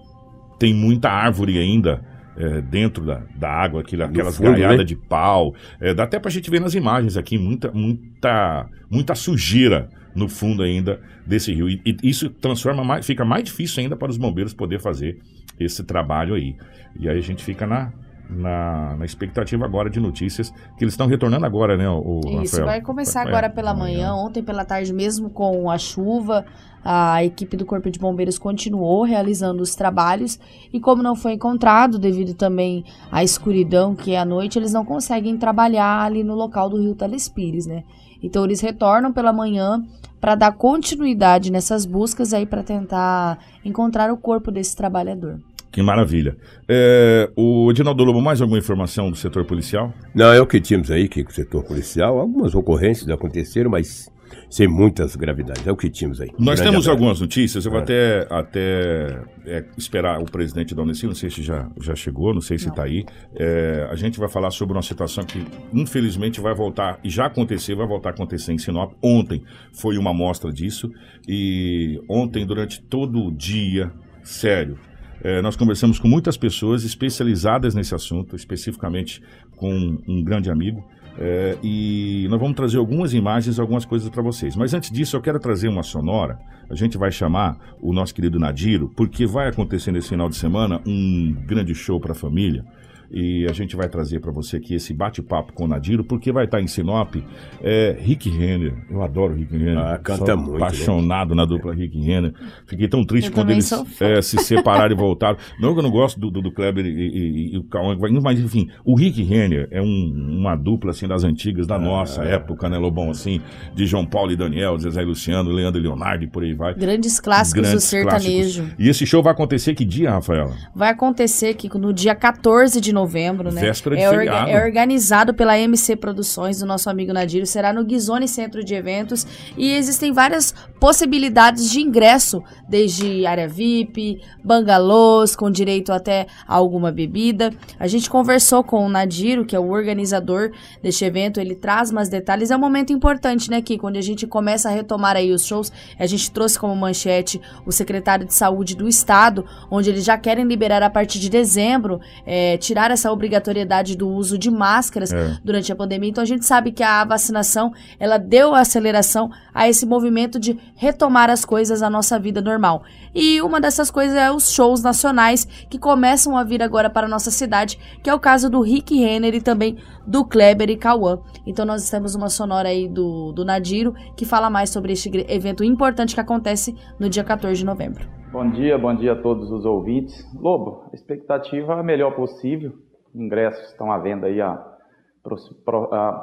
tem muita árvore ainda é, dentro da, da água, aquilo, aquelas fundo, né? de pau. É, dá até pra gente ver nas imagens aqui, muita, muita, muita sujeira no fundo ainda desse rio. E, e isso transforma mais, fica mais difícil ainda para os bombeiros poder fazer esse trabalho aí. E aí a gente fica na, na, na expectativa agora de notícias que eles estão retornando agora, né, o, Isso, Rafael? vai começar É, agora pela amanhã. manhã. Ontem pela tarde, mesmo com a chuva, a equipe do Corpo de Bombeiros continuou realizando os trabalhos. E como não foi encontrado, devido também à escuridão que é à noite, eles não conseguem trabalhar ali no local do Rio Telespires, né? Então eles retornam pela manhã para dar continuidade nessas buscas aí para tentar encontrar o corpo desse trabalhador. Que maravilha. É, o Edinaldo Lobo, mais alguma informação do setor policial? Não, é o que tínhamos aí, que o setor policial, algumas ocorrências aconteceram, mas sem muitas gravidades. É o que tínhamos aí. Nós Grande temos abraço. algumas notícias, eu vou É. até, até é, esperar o presidente da Unicil, não sei se já, já chegou, não sei se está aí. É, a gente vai falar sobre uma situação que, infelizmente, vai voltar, e já aconteceu, vai voltar a acontecer em Sinop. Ontem foi uma amostra disso, e ontem, durante todo o dia, sério, é, nós conversamos com muitas pessoas especializadas nesse assunto, especificamente com um grande amigo, É, e nós vamos trazer algumas imagens, algumas coisas para vocês. Mas antes disso, eu quero trazer uma sonora. A gente vai chamar o nosso querido Nadiro, porque vai acontecer nesse final de semana um grande show para a família e a gente vai trazer para você aqui esse bate-papo com o Nadiro, porque vai estar tá em Sinop é, Rick Renner. Eu adoro o Rick Renner. Ah, canta Sou muito. Apaixonado né? na dupla Rick Renner. Fiquei tão triste eu quando eles é, se separaram e voltaram. Não que eu não gosto do, do, do Kleber e, e, e o Cauã, mas enfim, o Rick Renner é um, uma dupla assim das antigas, da ah, nossa é. época, né, Lobão? Assim, de João Paulo e Daniel, Zezé e Luciano, Leandro e Leonardo e por aí vai. Grandes clássicos Grandes do sertanejo. Clássicos. E esse show vai acontecer que dia, Rafaela? Vai acontecer que no dia 14 de novembro, né? Véspera de é, orga é organizado pela MC Produções, do nosso amigo Nadir. Será no Guizone Centro de Eventos. E existem várias possibilidades de ingresso, desde área VIP, bangalôs, com direito até a alguma bebida. A gente conversou com o Nadiro, que é o organizador deste evento. Ele traz mais detalhes. É um momento importante, né, Kiko? Quando a gente começa a retomar aí os shows. A gente trouxe como manchete o secretário de saúde do estado, onde eles já querem liberar a partir de dezembro, é, tirar essa obrigatoriedade do uso de máscaras é. durante a pandemia. Então a gente sabe que a vacinação ela deu aceleração a esse movimento de retomar as coisas à nossa vida normal. E uma dessas coisas é os shows nacionais que começam a vir agora para a nossa cidade, que é o caso do Rick Renner e também do Kleber e Cauã. Então nós temos uma sonora aí do, do Nadiro que fala mais sobre este evento importante que acontece no dia 14 de novembro. Bom dia, bom dia a todos os ouvintes. Lobo, a expectativa é a melhor possível. Ingressos estão à venda aí há,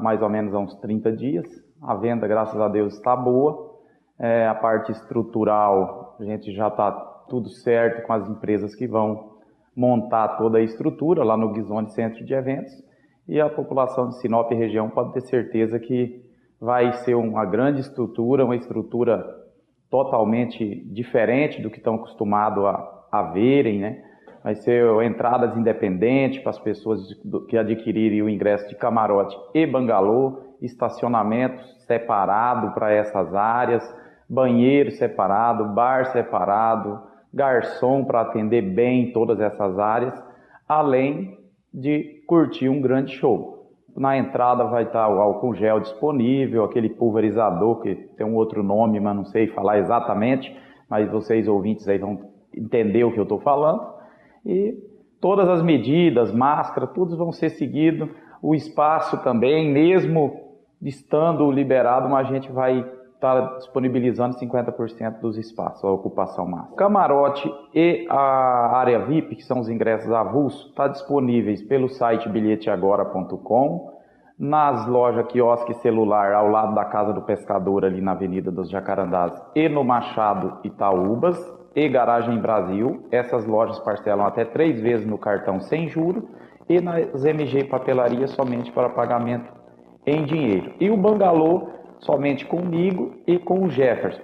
mais ou menos há uns 30 dias. A venda, graças a Deus, está boa. É, a parte estrutural, a gente já está tudo certo com as empresas que vão montar toda a estrutura lá no Guizone Centro de Eventos. E a população de Sinop e região pode ter certeza que vai ser uma grande estrutura, uma estrutura totalmente diferente do que estão acostumados a, a verem, né? Vai ser entradas independentes para as pessoas que adquirirem o ingresso de camarote e bangalô, estacionamento separado para essas áreas, banheiro separado, bar separado, garçom para atender bem todas essas áreas, além de curtir um grande show. Na entrada vai estar o álcool gel disponível, aquele pulverizador que tem um outro nome, mas não sei falar exatamente, mas vocês ouvintes aí vão entender o que eu estou falando. E todas as medidas, máscara, todos vão ser seguidos. O espaço também, mesmo estando liberado, a gente vai estar tá disponibilizando 50% dos espaços, a ocupação máxima. Camarote e a área VIP, que são os ingressos avulsos, está disponíveis pelo site bilheteagora.com, nas lojas quiosque celular ao lado da Casa do Pescador, ali na Avenida dos Jacarandás, e no Machado Itaúbas, e Garagem Brasil. Essas lojas parcelam até três vezes no cartão sem juro e nas MG Papelaria somente para pagamento em dinheiro. E o Bangalô somente comigo e com o Jefferson,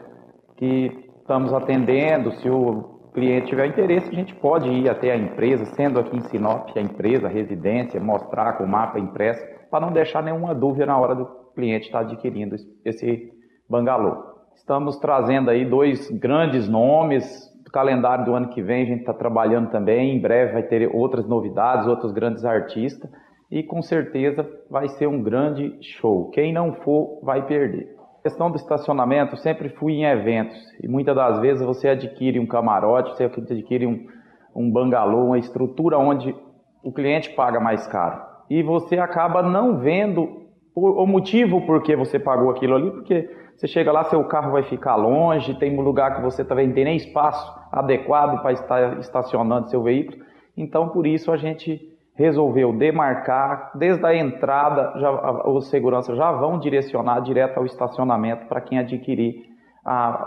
que estamos atendendo. Se o cliente tiver interesse, a gente pode ir até a empresa, sendo aqui em Sinop, a empresa, a residência, mostrar com o mapa impresso, para não deixar nenhuma dúvida na hora do cliente estar adquirindo esse bangalô. Estamos trazendo aí dois grandes nomes. O calendário do ano que vem a gente está trabalhando também. Em breve vai ter outras novidades, outros grandes artistas e com certeza vai ser um grande show. Quem não for vai perder. A questão do estacionamento, sempre fui em eventos e muitas das vezes você adquire um camarote, você adquire um, um bangalô, uma estrutura onde o cliente paga mais caro e você acaba não vendo o motivo por que você pagou aquilo ali, porque você chega lá, seu carro vai ficar longe, tem um lugar que você também tem nem espaço adequado para estar estacionando seu veículo. Então, por isso a gente resolveu demarcar, desde a entrada, já, os seguranças já vão direcionar direto ao estacionamento para quem adquirir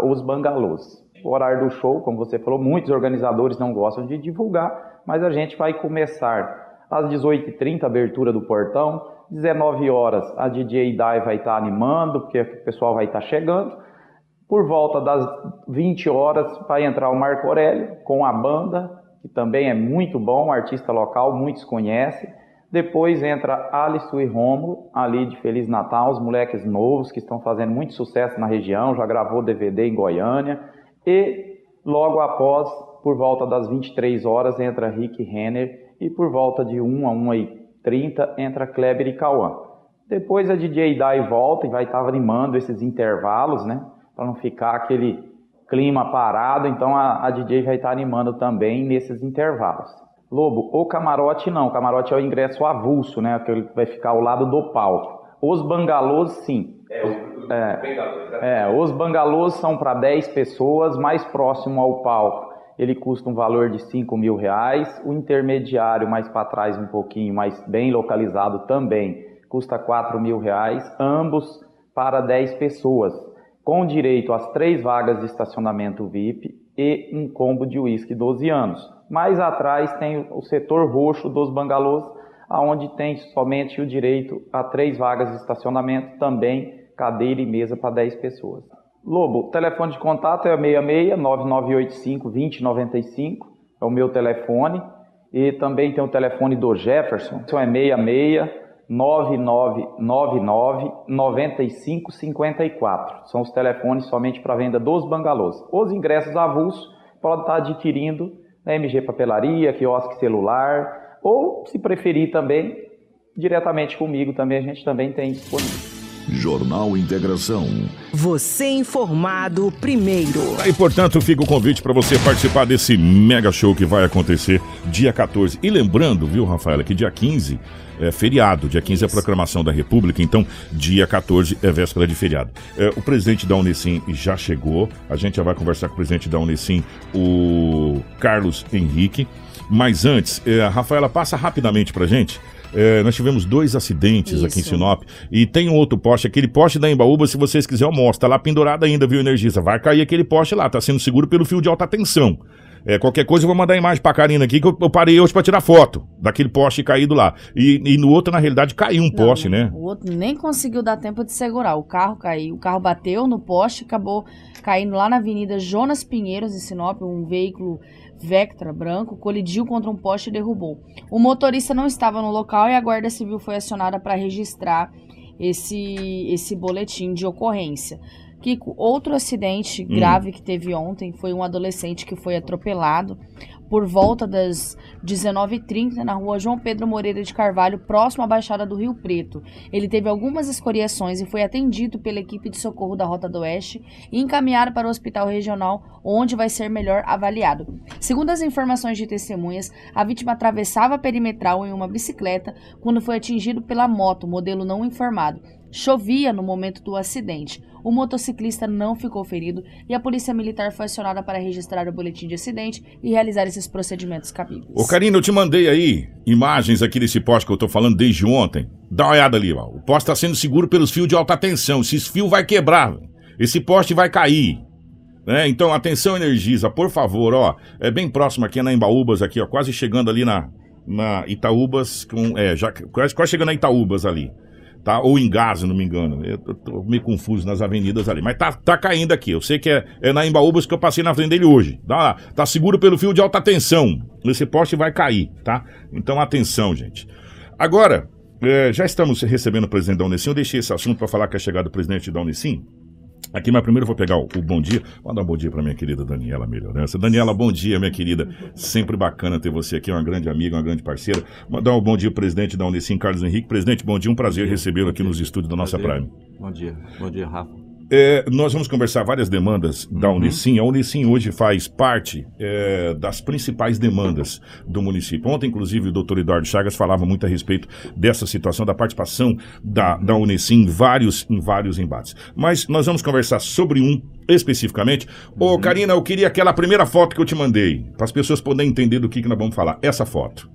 os bangalôs. O horário do show, como você falou, muitos organizadores não gostam de divulgar, mas a gente vai começar às 18h30, abertura do portão, 19 horas a DJ Dai vai estar animando, porque o pessoal vai estar chegando. Por volta das 20 horas vai entrar o Marco Aurélio com a banda, que também é muito bom, artista local, muitos conhecem. Depois entra Alice e Romulo, ali de Feliz Natal, os moleques novos que estão fazendo muito sucesso na região, já gravou DVD em Goiânia. E logo após, por volta das 23 horas, entra Rick Renner e por volta de 1 a 1 e 30 entra Kleber e Cauã. Depois a DJ e volta e vai estar animando esses intervalos, né? Para não ficar aquele clima parado, então a, a DJ vai estar animando também nesses intervalos. Lobo, o camarote não, o camarote é o ingresso avulso, né? Que vai ficar ao lado do palco. Os bangalôs, sim. É, os, é, é, os bangalôs são para 10 pessoas, mais próximo ao palco. Ele custa um valor de 5 mil reais. O intermediário, mais para trás um pouquinho, mas bem localizado também, custa 4 mil reais. Ambos para 10 pessoas com direito às três vagas de estacionamento VIP e um combo de uísque 12 anos. Mais atrás tem o setor roxo dos bangalôs, aonde tem somente o direito a três vagas de estacionamento, também cadeira e mesa para 10 pessoas. Lobo, telefone de contato é 66 9985 2095, é o meu telefone. E também tem o telefone do Jefferson, é 66 9999 9554. São os telefones somente para venda dos bangalôs. Os ingressos avulsos pode estar adquirindo na MG Papelaria, quiosque celular, ou se preferir também, diretamente comigo também, a gente também tem disponível. Jornal Integração. Você informado primeiro. E portanto, fica o convite para você participar desse mega show que vai acontecer dia 14. E lembrando, viu, Rafaela, que dia 15 é feriado. Dia 15 é a proclamação da República, então dia 14 é véspera de feriado. É, o presidente da Unesim já chegou. A gente já vai conversar com o presidente da Unesim, o Carlos Henrique. Mas antes, é, Rafaela passa rapidamente pra gente é, nós tivemos dois acidentes Isso. aqui em Sinop. E tem um outro poste, aquele poste da Embaúba, se vocês quiserem, eu mostro. Tá lá pendurado ainda, viu, Energista? Vai cair aquele poste lá, tá sendo seguro pelo fio de alta tensão. É, qualquer coisa eu vou mandar a imagem pra Karina aqui, que eu, eu parei hoje pra tirar foto daquele poste caído lá. E, e no outro, na realidade, caiu um não, poste, né? O outro nem conseguiu dar tempo de segurar. O carro caiu, o carro bateu no poste e acabou caindo lá na Avenida Jonas Pinheiros, em Sinop, um veículo Vectra branco colidiu contra um poste e derrubou. O motorista não estava no local e a Guarda Civil foi acionada para registrar esse, esse boletim de ocorrência. Kiko, outro acidente hum. grave que teve ontem foi um adolescente que foi atropelado por volta das 19h30 na rua João Pedro Moreira de Carvalho, próximo à Baixada do Rio Preto. Ele teve algumas escoriações e foi atendido pela equipe de socorro da Rota do Oeste e encaminhado para o hospital regional, onde vai ser melhor avaliado. Segundo as informações de testemunhas, a vítima atravessava a perimetral em uma bicicleta quando foi atingido pela moto, modelo não informado. Chovia no momento do acidente. O motociclista não ficou ferido e a polícia militar foi acionada para registrar o boletim de acidente e realizar esses procedimentos cabíveis. Ô Karina, eu te mandei aí imagens aqui desse poste que eu tô falando desde ontem. Dá uma olhada ali, ó. O poste está sendo seguro pelos fios de alta tensão. Esse fio vai quebrar. Esse poste vai cair. Né? Então, atenção Energisa, por favor, ó. É bem próximo aqui na Embaúbas, aqui, ó. Quase chegando ali na, na Itaúbas, com, é, já, quase, quase chegando na Itaúbas ali tá? Ou em se não me engano. Eu tô, tô, meio confuso nas avenidas ali. Mas tá, tá caindo aqui. Eu sei que é, é na Embaúbas que eu passei na frente dele hoje. Tá, tá seguro pelo fio de alta tensão. Esse poste vai cair, tá? Então atenção, gente. Agora, é, já estamos recebendo o presidente da Unicim. Eu deixei esse assunto para falar que é chegada do presidente da Unicim. Aqui, mas primeiro eu vou pegar o, o bom dia. Dar um bom dia para minha querida Daniela Melhorança. Daniela, bom dia, minha querida. Sempre bacana ter você aqui, uma grande amiga, uma grande parceira. Mandar um bom dia ao presidente da Unicim, Carlos Henrique. Presidente, bom dia, um prazer recebê-lo aqui nos estúdios da nossa Prime. Bom dia, bom dia, Rafa. É, nós vamos conversar várias demandas da uhum. Unicim. A Unicim hoje faz parte é, das principais demandas do município. Ontem, inclusive, o doutor Eduardo Chagas falava muito a respeito dessa situação, da participação da, da Unicim em vários, em vários embates. Mas nós vamos conversar sobre um especificamente. Ô, uhum. Karina, eu queria aquela primeira foto que eu te mandei, para as pessoas poderem entender do que, que nós vamos falar. Essa foto.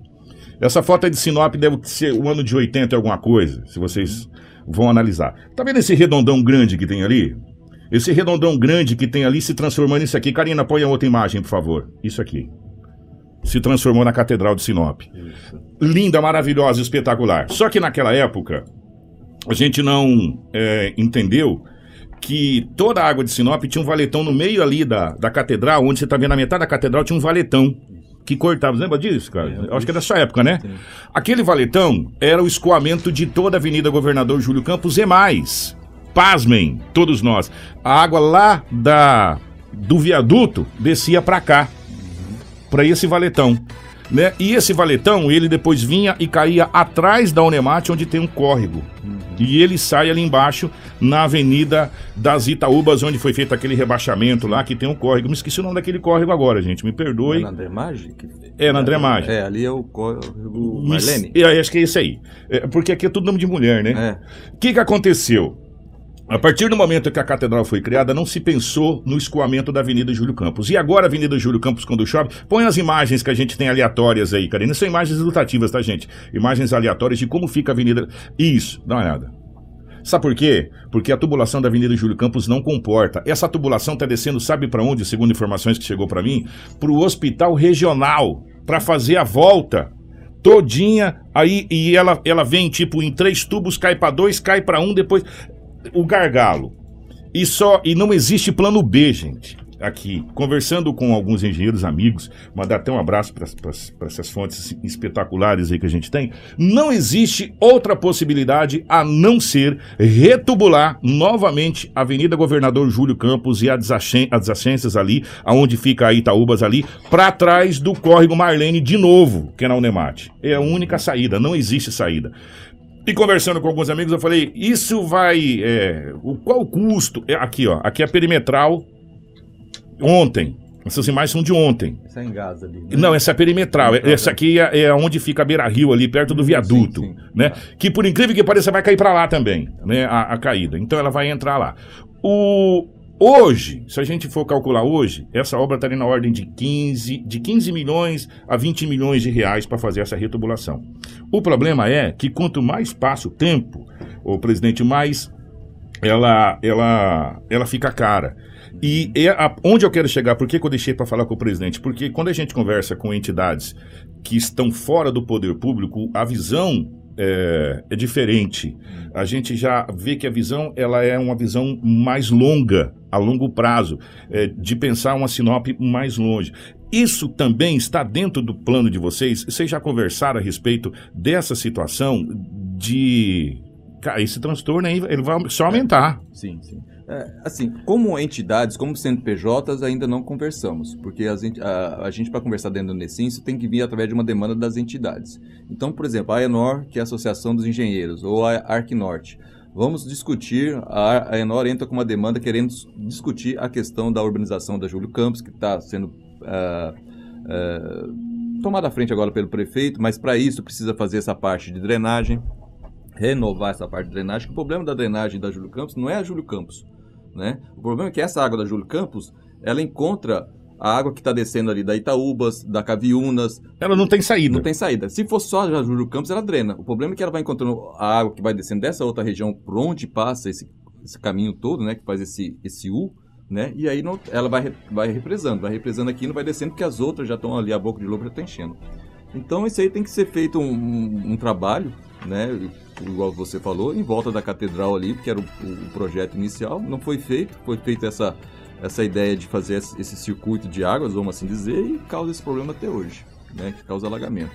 Essa foto é de Sinop, deve ser o ano de 80 alguma coisa, se vocês... Uhum vão analisar. Tá vendo esse redondão grande que tem ali? Esse redondão grande que tem ali se transformando nisso aqui. Karina, põe a outra imagem, por favor. Isso aqui. Se transformou na Catedral de Sinop. Isso. Linda, maravilhosa, espetacular. Só que naquela época, a gente não é, entendeu que toda a água de Sinop tinha um valetão no meio ali da, da catedral, onde você está vendo a metade da catedral tinha um valetão que cortava. Lembra disso, cara? É, acho que é da sua época, né? Sim. Aquele valetão era o escoamento de toda a Avenida Governador Júlio Campos e mais. Pasmem, todos nós. A água lá da do viaduto descia para cá, para esse valetão. Né? E esse valetão, ele depois vinha e caía atrás da Unemate, onde tem um córrego. E ele sai ali embaixo, na Avenida das Itaúbas, onde foi feito aquele rebaixamento lá, que tem um córrego. Me esqueci o nome daquele córrego agora, gente, me perdoe. É na André Maggi? É, na André Maggi. É, ali é o córrego Marlene. É, acho que é esse aí. É, porque aqui é tudo nome de mulher, né? É. O que, que aconteceu? A partir do momento que a catedral foi criada, não se pensou no escoamento da Avenida Júlio Campos. E agora a Avenida Júlio Campos, quando chove, põe as imagens que a gente tem aleatórias aí, Karina. São imagens ilustrativas, tá, gente? Imagens aleatórias de como fica a Avenida. Isso, dá uma olhada. Sabe por quê? Porque a tubulação da Avenida Júlio Campos não comporta. Essa tubulação está descendo, sabe para onde, segundo informações que chegou para mim? Para o hospital regional, para fazer a volta todinha. Aí e ela ela vem tipo em três tubos, cai para dois, cai para um, depois o gargalo. E só e não existe plano B, gente. Aqui, conversando com alguns engenheiros amigos, mandar até um abraço para essas fontes espetaculares aí que a gente tem. Não existe outra possibilidade a não ser retubular novamente a Avenida Governador Júlio Campos e as adjacências ali, aonde fica a Itaúbas ali, para trás do córrego Marlene de novo, que é na Unemate. É a única saída, não existe saída. E conversando com alguns amigos, eu falei: isso vai. É, o, qual o custo? É, aqui, ó. Aqui é a perimetral. Ontem. Essas imagens são de ontem. Essa é em Gaza ali. Né? Não, essa é perimetral. Essa aqui é, é onde fica a Beira Rio, ali perto do viaduto. Sim, sim. Né? Que por incrível que pareça, vai cair para lá também, né? A, a, caída. Então ela vai entrar lá. O, Hoje, se a gente for calcular hoje, essa obra estaria na ordem de 15, de 15 milhões a 20 milhões de reais para fazer essa retubulação. O problema é que quanto mais passa o tempo, o presidente, mais ela, ela, ela fica cara. E é a, onde eu quero chegar, por que, que eu deixei para falar com o presidente? Porque quando a gente conversa com entidades que estão fora do poder público, a visão é, é, diferente. A gente já vê que a visão ela é uma visão mais longa, a longo prazo, é, de pensar uma Sinop mais longe. Isso também está dentro do plano de vocês? Vocês já conversaram a respeito dessa situação de... Cara, esse transtorno aí ele vai só aumentar. Sim, sim. É, assim, como entidades, como CNPJs, ainda não conversamos, porque a, a, gente, para conversar dentro do Nessinso, tem que vir através de uma demanda das entidades. Então, por exemplo, a Enor, que é a Associação dos Engenheiros, ou a Arquinorte, vamos discutir, a, a Enor entra com uma demanda querendo discutir a questão da urbanização da Júlio Campos, que está sendo uh, uh, tomada à frente agora pelo prefeito, mas para isso precisa fazer essa parte de drenagem, renovar essa parte de drenagem, que o problema da drenagem da Júlio Campos não é a Júlio Campos, né? O problema é que essa água da Júlio Campos, ela encontra a água que está descendo ali da Itaúbas, da Caviunas. Ela não tem saída. Não tem saída. Se fosse só a Júlio Campos, ela drena. O problema é que ela vai encontrando a água que vai descendo dessa outra região por onde passa esse, esse caminho todo, né? Que faz esse, esse U, né? E aí não, ela vai, vai represando. Vai represando aqui e não vai descendo, porque as outras já estão ali, a boca de lobo já está enchendo. Então isso aí tem que ser feito um, um, um trabalho, né? igual você falou, em volta da catedral ali, que era o, o, projeto inicial. Não foi feito, foi feita essa, essa ideia de fazer esse circuito de águas, vamos assim dizer, e causa esse problema até hoje, né? Que causa alagamento.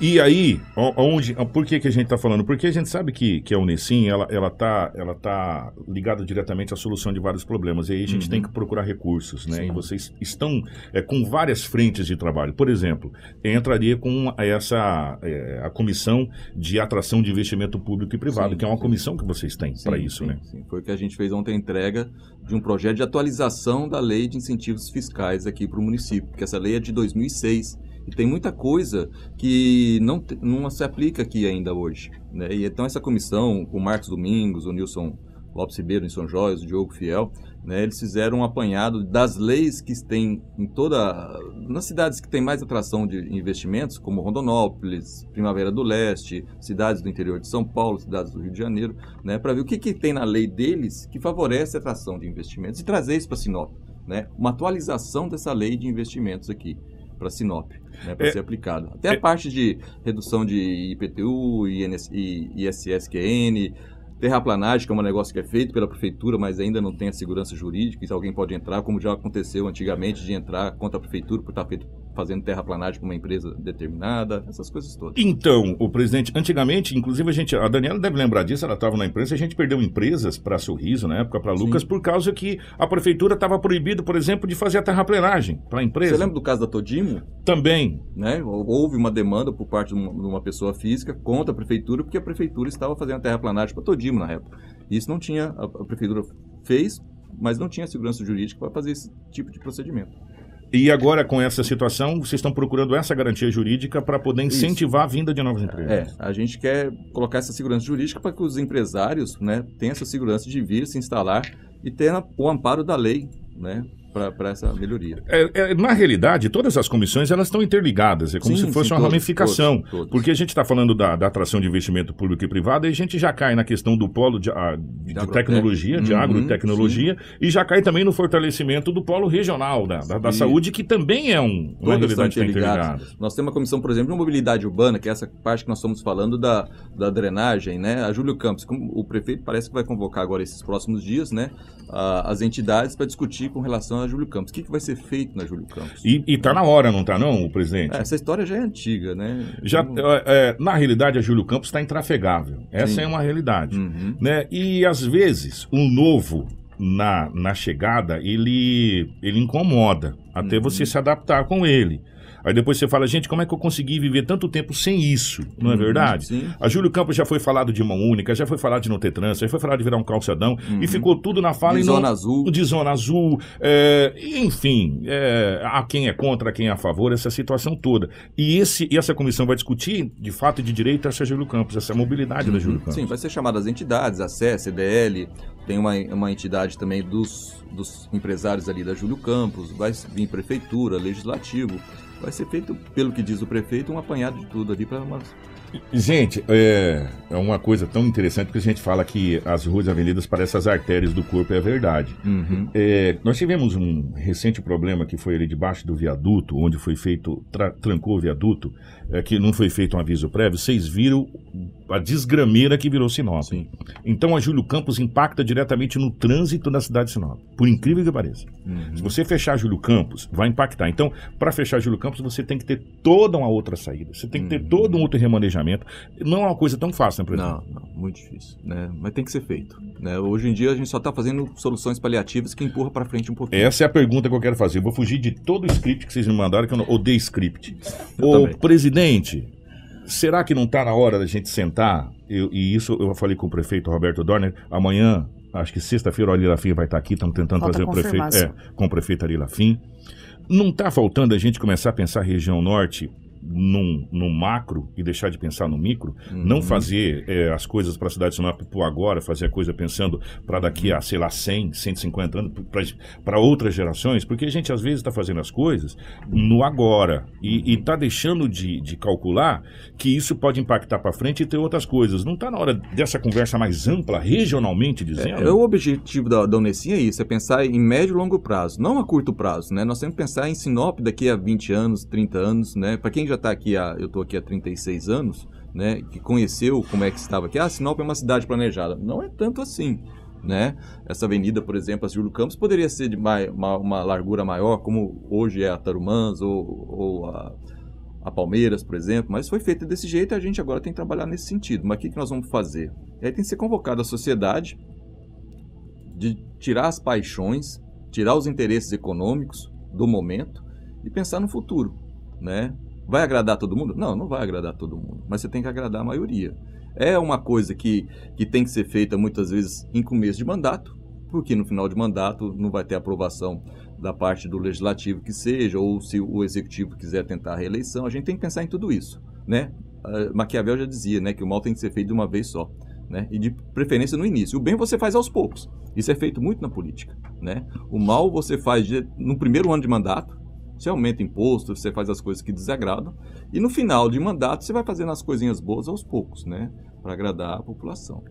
E aí, onde, por que, que a gente está falando? Porque a gente sabe que, que a Unesim, ela, ela, tá, ela tá ligada diretamente à solução de vários problemas. E aí a gente uhum. tem que procurar recursos, né? Sim. E vocês estão é, com várias frentes de trabalho. Por exemplo, entraria com essa é, a comissão de atração de investimento público e privado, sim, que é uma sim. comissão que vocês têm para isso, né? Sim, foi o que a gente fez ontem a entrega de um projeto de atualização da lei de incentivos fiscais aqui para o município, porque essa lei é de 2006 e tem muita coisa que não, não se aplica aqui ainda hoje. Né? E então essa comissão, com o Marcos Domingos, o Nilson Lopes Ribeiro em São Jóis, o Diogo Fiel, né, eles fizeram um apanhado das leis que tem em toda nas cidades que tem mais atração de investimentos, como Rondonópolis, Primavera do Leste, cidades do interior de São Paulo, cidades do Rio de Janeiro, né, para ver o que, que tem na lei deles que favorece a atração de investimentos e trazer isso para Sinop, né, uma atualização dessa lei de investimentos aqui para Sinop, né, para é, ser aplicado. Até é, a parte de redução de IPTU, INS, ISSQN, terraplanagem, que é um negócio que é feito pela prefeitura, mas ainda não tem a segurança jurídica, se alguém pode entrar, como já aconteceu antigamente, de entrar contra a prefeitura por estar feito fazendo terraplanagem para uma empresa determinada, essas coisas todas. Então, o presidente, antigamente, inclusive a gente, a Daniela deve lembrar disso, ela estava na imprensa, a gente perdeu empresas para Sorriso na época, para Lucas, Sim. por causa que a prefeitura estava proibido, por exemplo, de fazer a terraplenagem para a empresa. Você lembra do caso da Todimo? Também. Né? Houve uma demanda por parte de uma, pessoa física contra a prefeitura, porque a prefeitura estava fazendo a terraplanagem para Todimo na época. Isso não tinha, a prefeitura fez, mas não tinha segurança jurídica para fazer esse tipo de procedimento. E agora, com essa situação, vocês estão procurando essa garantia jurídica para poder incentivar Isso. a vinda de novas empresas. É, a gente quer colocar essa segurança jurídica para que os empresários né, tenham essa segurança de vir se instalar e ter o amparo da lei né, para essa melhoria. É, é, na realidade, todas as comissões elas estão interligadas, é como sim, se fosse sim, uma todos, ramificação. Todos, todos. Porque a gente está falando da, da, atração de investimento público e privado e a gente já cai na questão do polo de, a, de, de tecnologia, de uhum, agrotecnologia, sim. e já cai também no fortalecimento do polo regional da, da, da saúde, que também é um, uma realidade interligada. Nós temos uma comissão, por exemplo, de mobilidade urbana, que é essa parte que nós estamos falando da, da drenagem, né? A Júlio Campos, o prefeito parece que vai convocar agora esses próximos dias, né? as entidades para discutir com relação a Júlio Campos. O que, que vai ser feito na Júlio Campos? E, está na hora, não está não, o presidente? É, essa história já é antiga, né? Já, é, é, na realidade, a Júlio Campos está intrafegável. Essa Sim. é uma realidade. Uhum. Né? E, às vezes, um novo na, na chegada, ele, ele incomoda até uhum. você se adaptar com ele. Aí depois você fala, gente, como é que eu consegui viver tanto tempo sem isso? Não é uhum, verdade? Sim. A Júlio Campos já foi falado de mão única, já foi falado de não ter trânsito, já foi falado de virar um calçadão uhum. e ficou tudo na fala. De zona azul. De zona azul. É, enfim, é, há quem é contra, há quem é a favor, essa situação toda. E, esse, e essa comissão vai discutir, de fato e de direito, essa Júlio Campos, essa mobilidade uhum. da Júlio Campos. Sim, vai ser chamada as entidades, a CE, CDL, tem uma, uma entidade também dos, dos empresários ali da Júlio Campos, vai vir prefeitura, legislativo vai ser feito, pelo que diz o prefeito, um apanhado de tudo ali para umas Gente, é, é uma coisa tão interessante que a gente fala que as ruas e avenidas parecem as artérias do corpo, é verdade. Uhum. É, nós tivemos um recente problema que foi ali debaixo do viaduto, onde foi feito, trancou o viaduto, é, que não foi feito um aviso prévio. Vocês viram a desgrameira que virou Sinop. Sim. Então a Júlio Campos impacta diretamente no trânsito da cidade de Sinop, por incrível que pareça. Uhum. Se você fechar Júlio Campos, vai impactar. Então, para fechar Júlio Campos, você tem que ter toda uma outra saída, você tem que ter uhum. todo um outro remanejamento. Não é uma coisa tão fácil, né, presidente? Não, não, muito difícil, né? Mas tem que ser feito. Né? Hoje em dia a gente só está fazendo soluções paliativas que empurra para frente um pouquinho. Essa é a pergunta que eu quero fazer. Eu vou fugir de todo o script que vocês me mandaram, que eu odeio script. Ô, presidente, será que não está na hora da gente sentar? Eu, e isso eu falei com o prefeito Roberto Dorner. Amanhã, acho que sexta-feira, o Ari Lafim vai estar tá aqui. Estamos tentando Falta trazer o prefeito é, com o prefeito Ari Lafim. Não está faltando a gente começar a pensar região norte num, num macro e deixar de pensar no micro, uhum. não fazer é, as coisas para a cidade de Sinop por agora, fazer a coisa pensando para daqui a, sei lá, 100, 150 anos, para outras gerações, porque a gente às vezes está fazendo as coisas no agora e está deixando de, de calcular que isso pode impactar para frente e ter outras coisas. Não está na hora dessa conversa mais ampla, regionalmente dizendo? É, o objetivo da, da Unesim é isso, é pensar em médio e longo prazo, não a curto prazo, né? Nós temos que pensar em Sinop daqui a 20 anos, 30 anos, né? Para quem já já está aqui há, eu estou aqui há 36 anos, né, que conheceu como é que estava aqui, ah, Sinop é uma cidade planejada. Não é tanto assim. Né? Essa avenida, por exemplo, a Júlio Campos, poderia ser de uma, uma, largura maior, como hoje é a Tarumãs ou, ou a, a, Palmeiras, por exemplo, mas foi feita desse jeito e a gente agora tem que trabalhar nesse sentido. Mas o que, que nós vamos fazer? aí tem que ser convocada a sociedade de tirar as paixões, tirar os interesses econômicos do momento e pensar no futuro, né? Vai agradar todo mundo? Não, não vai agradar todo mundo, mas você tem que agradar a maioria. É uma coisa que, que tem que ser feita muitas vezes em começo de mandato, porque no final de mandato não vai ter aprovação da parte do legislativo que seja, ou se o executivo quiser tentar a reeleição, a gente tem que pensar em tudo isso, né? Uh, Maquiavel já dizia, né, que o mal tem que ser feito de uma vez só, né? E de preferência no início. O bem você faz aos poucos. Isso é feito muito na política, né? O mal você faz de, no primeiro ano de mandato, você aumenta imposto, você faz as coisas que desagradam. E no final de mandato, você vai fazendo as coisinhas boas aos poucos, né? Para agradar a população.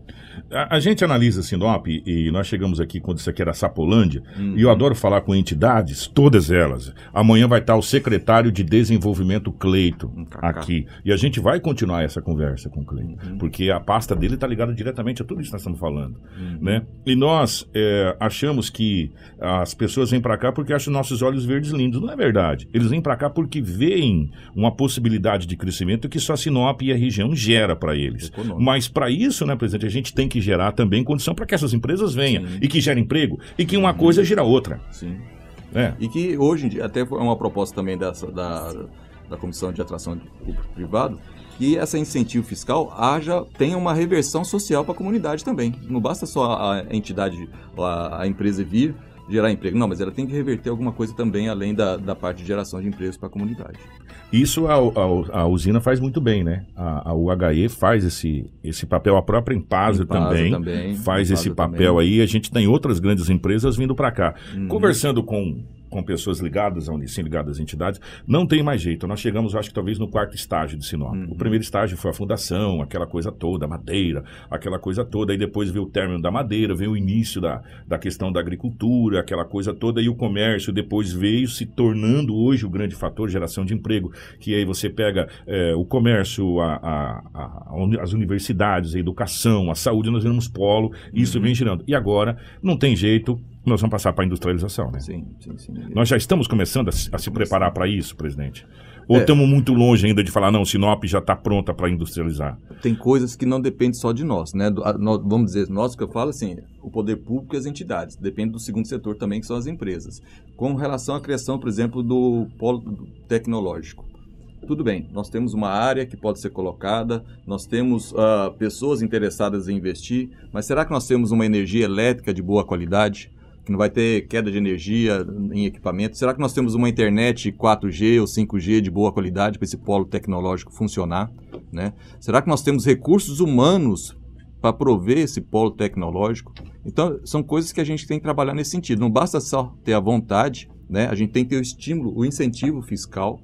A, a, gente analisa Sinop e nós chegamos aqui quando isso aqui era Sapolândia, uhum. e eu adoro falar com entidades, todas elas. Amanhã vai estar o secretário de Desenvolvimento Cleito aqui. E a gente vai continuar essa conversa com o Cleito, uhum. porque a pasta dele está ligada diretamente a tudo isso que nós estamos falando. Uhum. Né? E nós é, achamos que as pessoas vêm para cá porque acham nossos olhos verdes lindos. Não é verdade. Eles vêm para cá porque veem uma possibilidade de crescimento que só Sinop e a região gera para eles. Econômico. Mas para isso, né, presidente, a gente tem que gerar também condição para que essas empresas venham Sim. e que gerem emprego e que uma uhum. coisa gira outra. Sim. É. E que hoje em dia, até é uma proposta também dessa, da, da Comissão de Atração de Público Privado, que essa incentivo fiscal haja, tenha uma reversão social para a comunidade também. Não basta só a entidade, a, a empresa vir gerar emprego. Não, mas ela tem que reverter alguma coisa também, além da, da parte de geração de empregos para a comunidade. Isso a, a, a, usina faz muito bem, né? A, a UHE faz esse, esse papel, a própria Empasa, também, também, faz esse papel também. aí. A gente tem outras grandes empresas vindo para cá. Uhum. Conversando com com pessoas ligadas à Unicim, ligadas às entidades, não tem mais jeito. Nós chegamos, acho que talvez no quarto estágio de Sinop. Uhum. O primeiro estágio foi a fundação, aquela coisa toda, madeira, aquela coisa toda. Aí depois veio o término da madeira, veio o início da, da questão da agricultura, aquela coisa toda. E o comércio depois veio se tornando hoje o grande fator de geração de emprego. Que aí você pega é, o comércio, a, a, a, as universidades, a educação, a saúde, nós vemos polo, isso uhum. vem girando. E agora, não tem jeito, nós vamos passar para a industrialização, né? Sim, sim, sim. Nós já estamos começando a, a se preparar para isso, presidente? Ou é. estamos muito longe ainda de falar, não, Sinop já está pronta para industrializar? Tem coisas que não dependem só de nós, né? Do, a, nós, vamos dizer, nós que eu falo assim, o poder público e as entidades. Depende do segundo setor também, que são as empresas. Com relação à criação, por exemplo, do polo tecnológico. Tudo bem, nós temos uma área que pode ser colocada, nós temos uh, pessoas interessadas em investir, mas será que nós temos uma energia elétrica de boa qualidade? Que não vai ter queda de energia em equipamento? Será que nós temos uma internet 4G ou 5G de boa qualidade para esse polo tecnológico funcionar? Né? Será que nós temos recursos humanos para prover esse polo tecnológico? Então, são coisas que a gente tem que trabalhar nesse sentido. Não basta só ter a vontade, né? a gente tem que ter o estímulo, o incentivo fiscal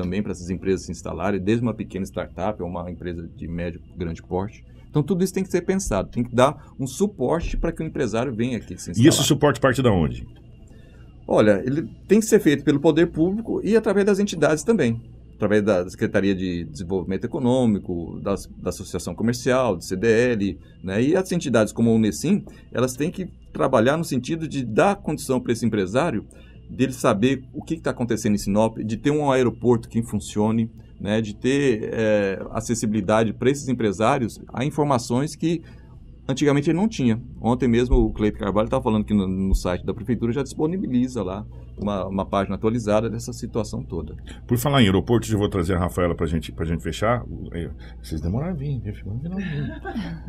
também para essas empresas se instalarem, desde uma pequena startup ou uma empresa de médio, grande porte. Então tudo isso tem que ser pensado, tem que dar um suporte para que o empresário venha aqui se instalar. E esse suporte parte de onde? Olha, ele tem que ser feito pelo poder público e através das entidades também. Através da Secretaria de Desenvolvimento Econômico, das, da Associação Comercial, do CDL, né? e as entidades como a Unesim, elas têm que trabalhar no sentido de dar condição para esse empresário dele saber o que está acontecendo em Sinop, de ter um aeroporto que funcione, né, de ter é, acessibilidade para esses empresários a informações que antigamente ele não tinha. Ontem mesmo o Cleiton Carvalho estava falando que no, no, site da prefeitura já disponibiliza lá uma, uma, página atualizada dessa situação toda. Por falar em aeroportos, eu vou trazer a Rafaela para gente, a gente fechar. É, vocês demoraram a vir,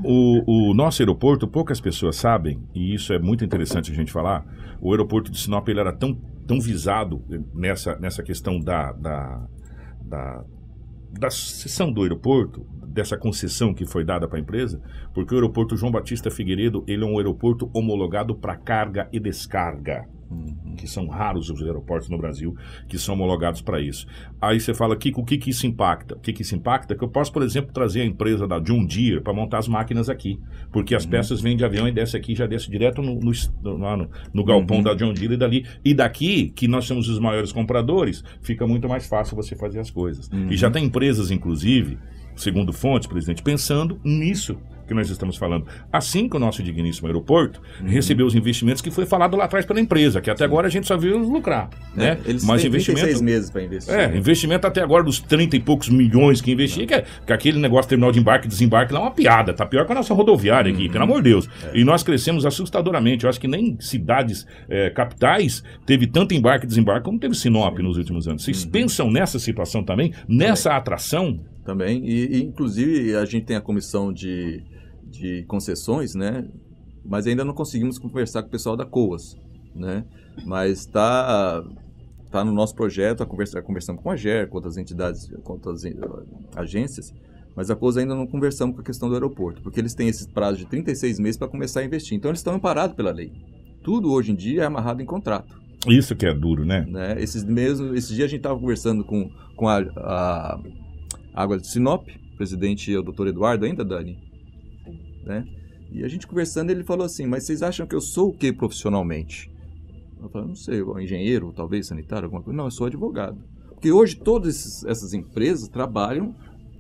o, o nosso aeroporto, poucas pessoas sabem, e isso é muito interessante a gente falar, o aeroporto de Sinop ele era tão, tão visado nessa, nessa questão da, da, da da cessão do aeroporto, dessa concessão que foi dada para a empresa, porque o aeroporto João Batista Figueiredo ele é um aeroporto homologado para carga e descarga. Uhum. Que são raros os aeroportos no Brasil que são homologados para isso. Aí você fala, Kiko, o que, que isso impacta? O que, que isso impacta? Que eu posso, por exemplo, trazer a empresa da John Deere para montar as máquinas aqui. Porque as uhum. peças vêm de avião e desce aqui, já desce direto no, no, no, no galpão uhum. da John Deere e dali. E daqui, que nós somos os maiores compradores, fica muito mais fácil você fazer as coisas. E já uhum. tem empresas, inclusive, segundo fontes, presidente, pensando nisso que nós estamos falando. Assim que o nosso digníssimo aeroporto uhum. recebeu os investimentos que foi falado lá atrás pela empresa, que até agora a gente só viu lucrar. É, né? Eles Mas têm investimento, seis meses para investir. É, investimento até agora dos 30 e poucos milhões que investia, que, é, que aquele negócio terminal de embarque e desembarque lá é uma piada. Tá pior que a nossa rodoviária aqui, uhum. pelo amor de Deus. É. E nós crescemos assustadoramente. Eu acho que nem cidades é, capitais teve tanto embarque e desembarque como teve Sinop Sim. nos últimos anos. Vocês uhum. pensam nessa situação também? Nessa atração? Também. E, e, inclusive, a gente tem a comissão de de concessões, né? Mas ainda não conseguimos conversar com o pessoal da COAS, né? Mas está tá no nosso projeto, a conversa, conversamos com a GER, com outras entidades, com outras eh, agências, mas a COAS ainda não conversamos com a questão do aeroporto, porque eles têm esse prazo de 36 meses para começar a investir. Então eles estão amparados pela lei. Tudo hoje em dia é amarrado em contrato. Isso que é duro, né? né? Esses, mesmo, esses dias a gente estava conversando com, com a, a Água de Sinop, o presidente é o doutor Eduardo ainda, Dani, né? E a gente conversando, ele falou assim, mas vocês acham que eu sou o que profissionalmente? Eu falei, não sei, engenheiro, talvez sanitário, alguma coisa. Não, eu sou advogado. Porque hoje todas essas empresas trabalham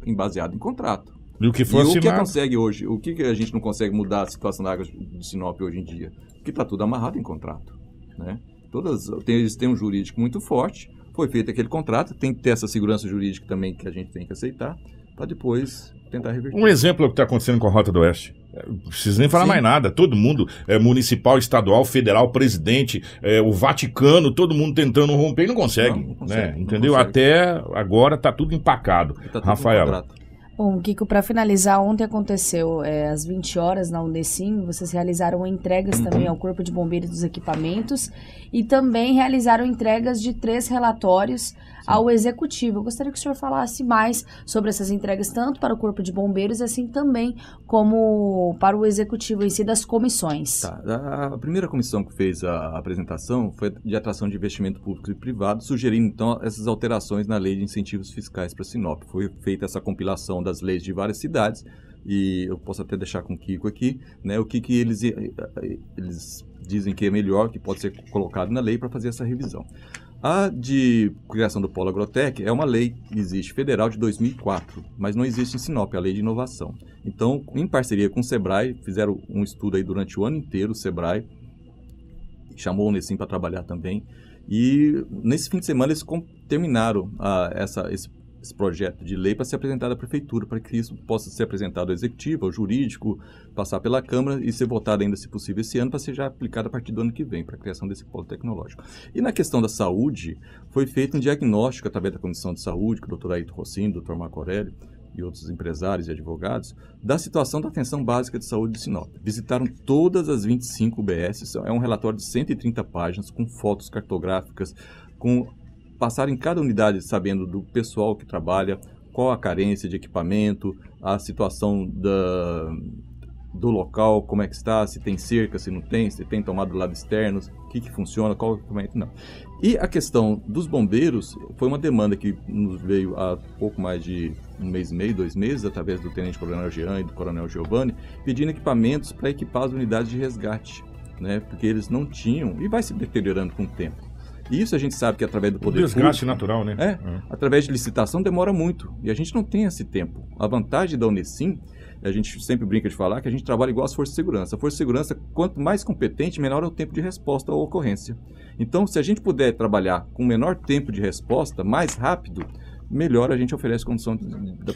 em baseado em contrato. E o que for e o que assinado. consegue hoje? O que, que a gente não consegue mudar a situação da água de Sinop hoje em dia? Porque está tudo amarrado em contrato. Né? Todas, tem, eles têm um jurídico muito forte, foi feito aquele contrato, tem que ter essa segurança jurídica também que a gente tem que aceitar, para depois tentar reverter. Um exemplo é o que está acontecendo com a Rota do Oeste. É, Não preciso nem falar Sim. mais nada. Todo mundo, é, municipal, estadual, federal, presidente, é, o Vaticano, todo mundo tentando romper e não consegue. Não, não consegue, né? Entendeu? consegue. Até agora tá tudo empacado. Tá tudo contrato. Bom, Kiko, para finalizar, ontem aconteceu é, às 20 horas na Unesim, vocês realizaram entregas também ao Corpo de Bombeiros dos equipamentos e também realizaram entregas de três relatórios ao Executivo. Eu gostaria que o senhor falasse mais sobre essas entregas, tanto para o Corpo de Bombeiros, assim também como para o Executivo em si das comissões. Tá. A, primeira comissão que fez a apresentação foi de atração de investimento público e privado, sugerindo então essas alterações na lei de incentivos fiscais para Sinop. Foi feita essa compilação das leis de várias cidades e eu posso até deixar com o Kiko aqui, né, o que, que eles, eh, eh, eles dizem que é melhor, que pode ser colocado na lei para fazer essa revisão. A de criação do Polo Agrotec é uma lei que existe federal de 2004, mas não existe em Sinop, a lei de inovação. Então, em parceria com o Sebrae, fizeram um estudo aí durante o ano inteiro, o Sebrae chamou o Unesim para trabalhar também. E nesse fim de semana eles terminaram ah, essa, esse, esse projeto de lei para ser apresentado à prefeitura, para que isso possa ser apresentado ao executivo, ao jurídico, passar pela Câmara e ser votado ainda, se possível, esse ano, para ser já aplicado a partir do ano que vem, para a criação desse polo tecnológico. E na questão da saúde, foi feito um diagnóstico através da Comissão de Saúde, com o doutor Aito Rossini, doutor Marco Aurélio, e outros empresários e advogados, da situação da atenção básica de saúde de Sinop. Visitaram todas as 25 UBS, é um relatório de 130 páginas, com fotos cartográficas, com passaram em cada unidade sabendo do pessoal que trabalha, qual a carência de equipamento, a situação da, do local, como é que está, se tem cerca, se não tem, se tem tomado do lado externo, o que, que funciona, qual equipamento não. E a questão dos bombeiros foi uma demanda que nos veio há pouco mais de um mês e meio, dois meses, através do Tenente Coronel Jean e do Coronel Giovanni, pedindo equipamentos para equipar as unidades de resgate, né? Porque eles não tinham e vai se deteriorando com o tempo. E isso a gente sabe que através do O poder desgaste público, natural, né? é, através de licitação demora muito e a gente não tem esse tempo. A vantagem da Unesim, a gente sempre brinca de falar que a gente trabalha igual as forças de segurança. A força de segurança, quanto mais competente, menor é o tempo de resposta à ocorrência. Então, se a gente puder trabalhar com menor tempo de resposta, mais rápido, melhor a gente oferece condição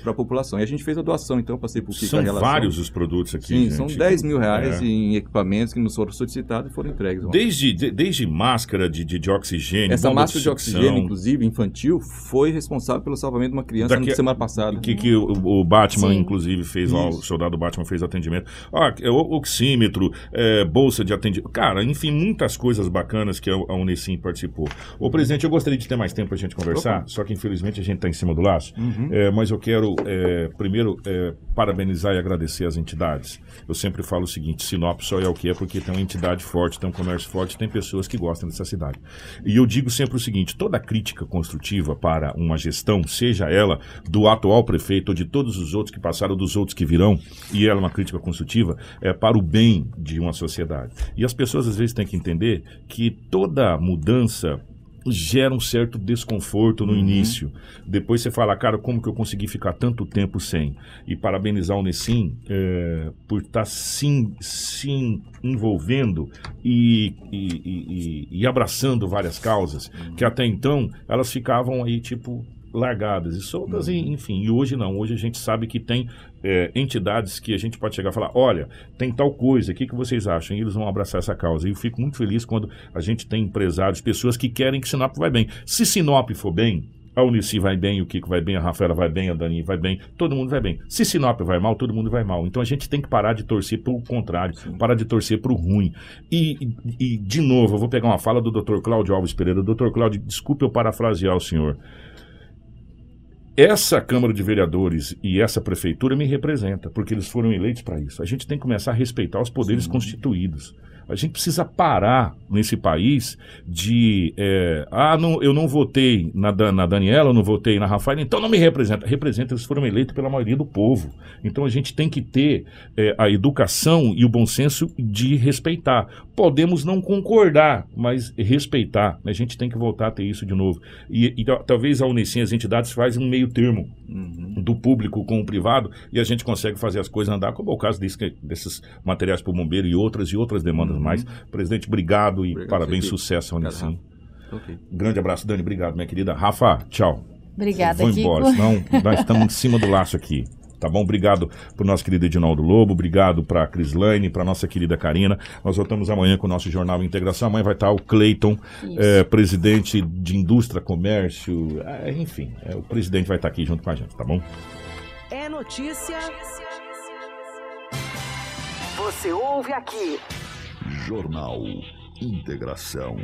para a população. E a gente fez a doação, então eu passei por São a relação. vários os produtos aqui. Sim, gente. são 10 mil reais É. em equipamentos que nos foram solicitados e foram entregues. ontem. Desde, de- desde máscara de, de, de oxigênio, Essa bomba máscara de sucção, oxigênio, inclusive infantil, foi responsável pelo salvamento de uma criança Daqui- na semana passada. Que, que o, o Batman, Sim. inclusive, fez lá, o soldado Batman fez atendimento. Ó, é, o- oxímetro, é, bolsa de atendimento. Cara, enfim, muitas coisas bacanas que a, a Unicim participou. Ô, presidente, eu gostaria de ter mais tempo pra gente conversar, Opa. só que infelizmente a gente tá em cima do laço. Uhum. É, mas eu quero, é, primeiro, é, parabenizar e agradecer as entidades. Eu sempre falo o seguinte: Sinop só é o que é porque tem uma entidade forte, tem um comércio forte, tem pessoas que gostam dessa cidade. E eu digo sempre o seguinte: toda crítica construtiva para uma gestão, seja ela do atual prefeito ou de todos os outros que passaram, dos outros que virão, e ela é uma crítica construtiva, é para o bem de uma sociedade. E as pessoas às vezes têm que entender que toda mudança gera um certo desconforto no início. Depois você fala, cara, como que eu consegui ficar tanto tempo sem? E parabenizar o Nessim é, por estar se, se envolvendo e, e, e- e- e abraçando várias causas, que até então elas ficavam aí, tipo, largadas e soltas, e, enfim. E hoje não, hoje a gente sabe que tem é, entidades que a gente pode chegar e falar, olha, tem tal coisa, o que, que vocês acham? E eles vão abraçar essa causa. E eu fico muito feliz quando a gente tem empresários, pessoas que querem que Sinop vai bem. Se Sinop for bem, a Unici vai bem, o Kiko vai bem, a Rafaela vai bem, a Dani vai bem, todo mundo vai bem. Se Sinop vai mal, todo mundo vai mal. Então a gente tem que parar de torcer pro contrário, parar de torcer pro ruim. E, e- e, de novo, eu vou pegar uma fala do Dr. Cláudio Alves Pereira. Dr. Cláudio, desculpe eu parafrasear o senhor. Essa Câmara de Vereadores e essa Prefeitura me representa, porque eles foram eleitos para isso. A gente tem que começar a respeitar os poderes constituídos. A gente precisa parar nesse país de. É, ah, não, eu não votei na, na Daniela, eu não votei na Rafael, então não me representa. Representa, eles foram eleitos pela maioria do povo. Então a gente tem que ter é, a educação e o bom senso de respeitar. Podemos não concordar, mas respeitar. A gente tem que voltar a ter isso de novo. E, e talvez a Unicim, as entidades, fazem um meio termo uhum. do público com o privado e a gente consegue fazer as coisas andar, como é o caso desse, desses materiais para o bombeiro e outras e outras demandas uhum. mais. Presidente, obrigado e obrigado, parabéns, sucesso Unicim. Okay. Grande abraço, Dani, obrigado, minha querida. Rafa, tchau. Obrigada, Vou embora, senão nós estamos em cima do laço aqui. Tá bom? Obrigado pro nosso querido Edinaldo Lobo, obrigado pra Crislane, pra nossa querida Karina. Nós voltamos amanhã com o nosso Jornal Integração. Amanhã vai estar o Cleiton, é, presidente de Indústria, Comércio, é, enfim, é, o presidente vai estar aqui junto com a gente, tá bom? É notícia. Você ouve aqui. Jornal Integração.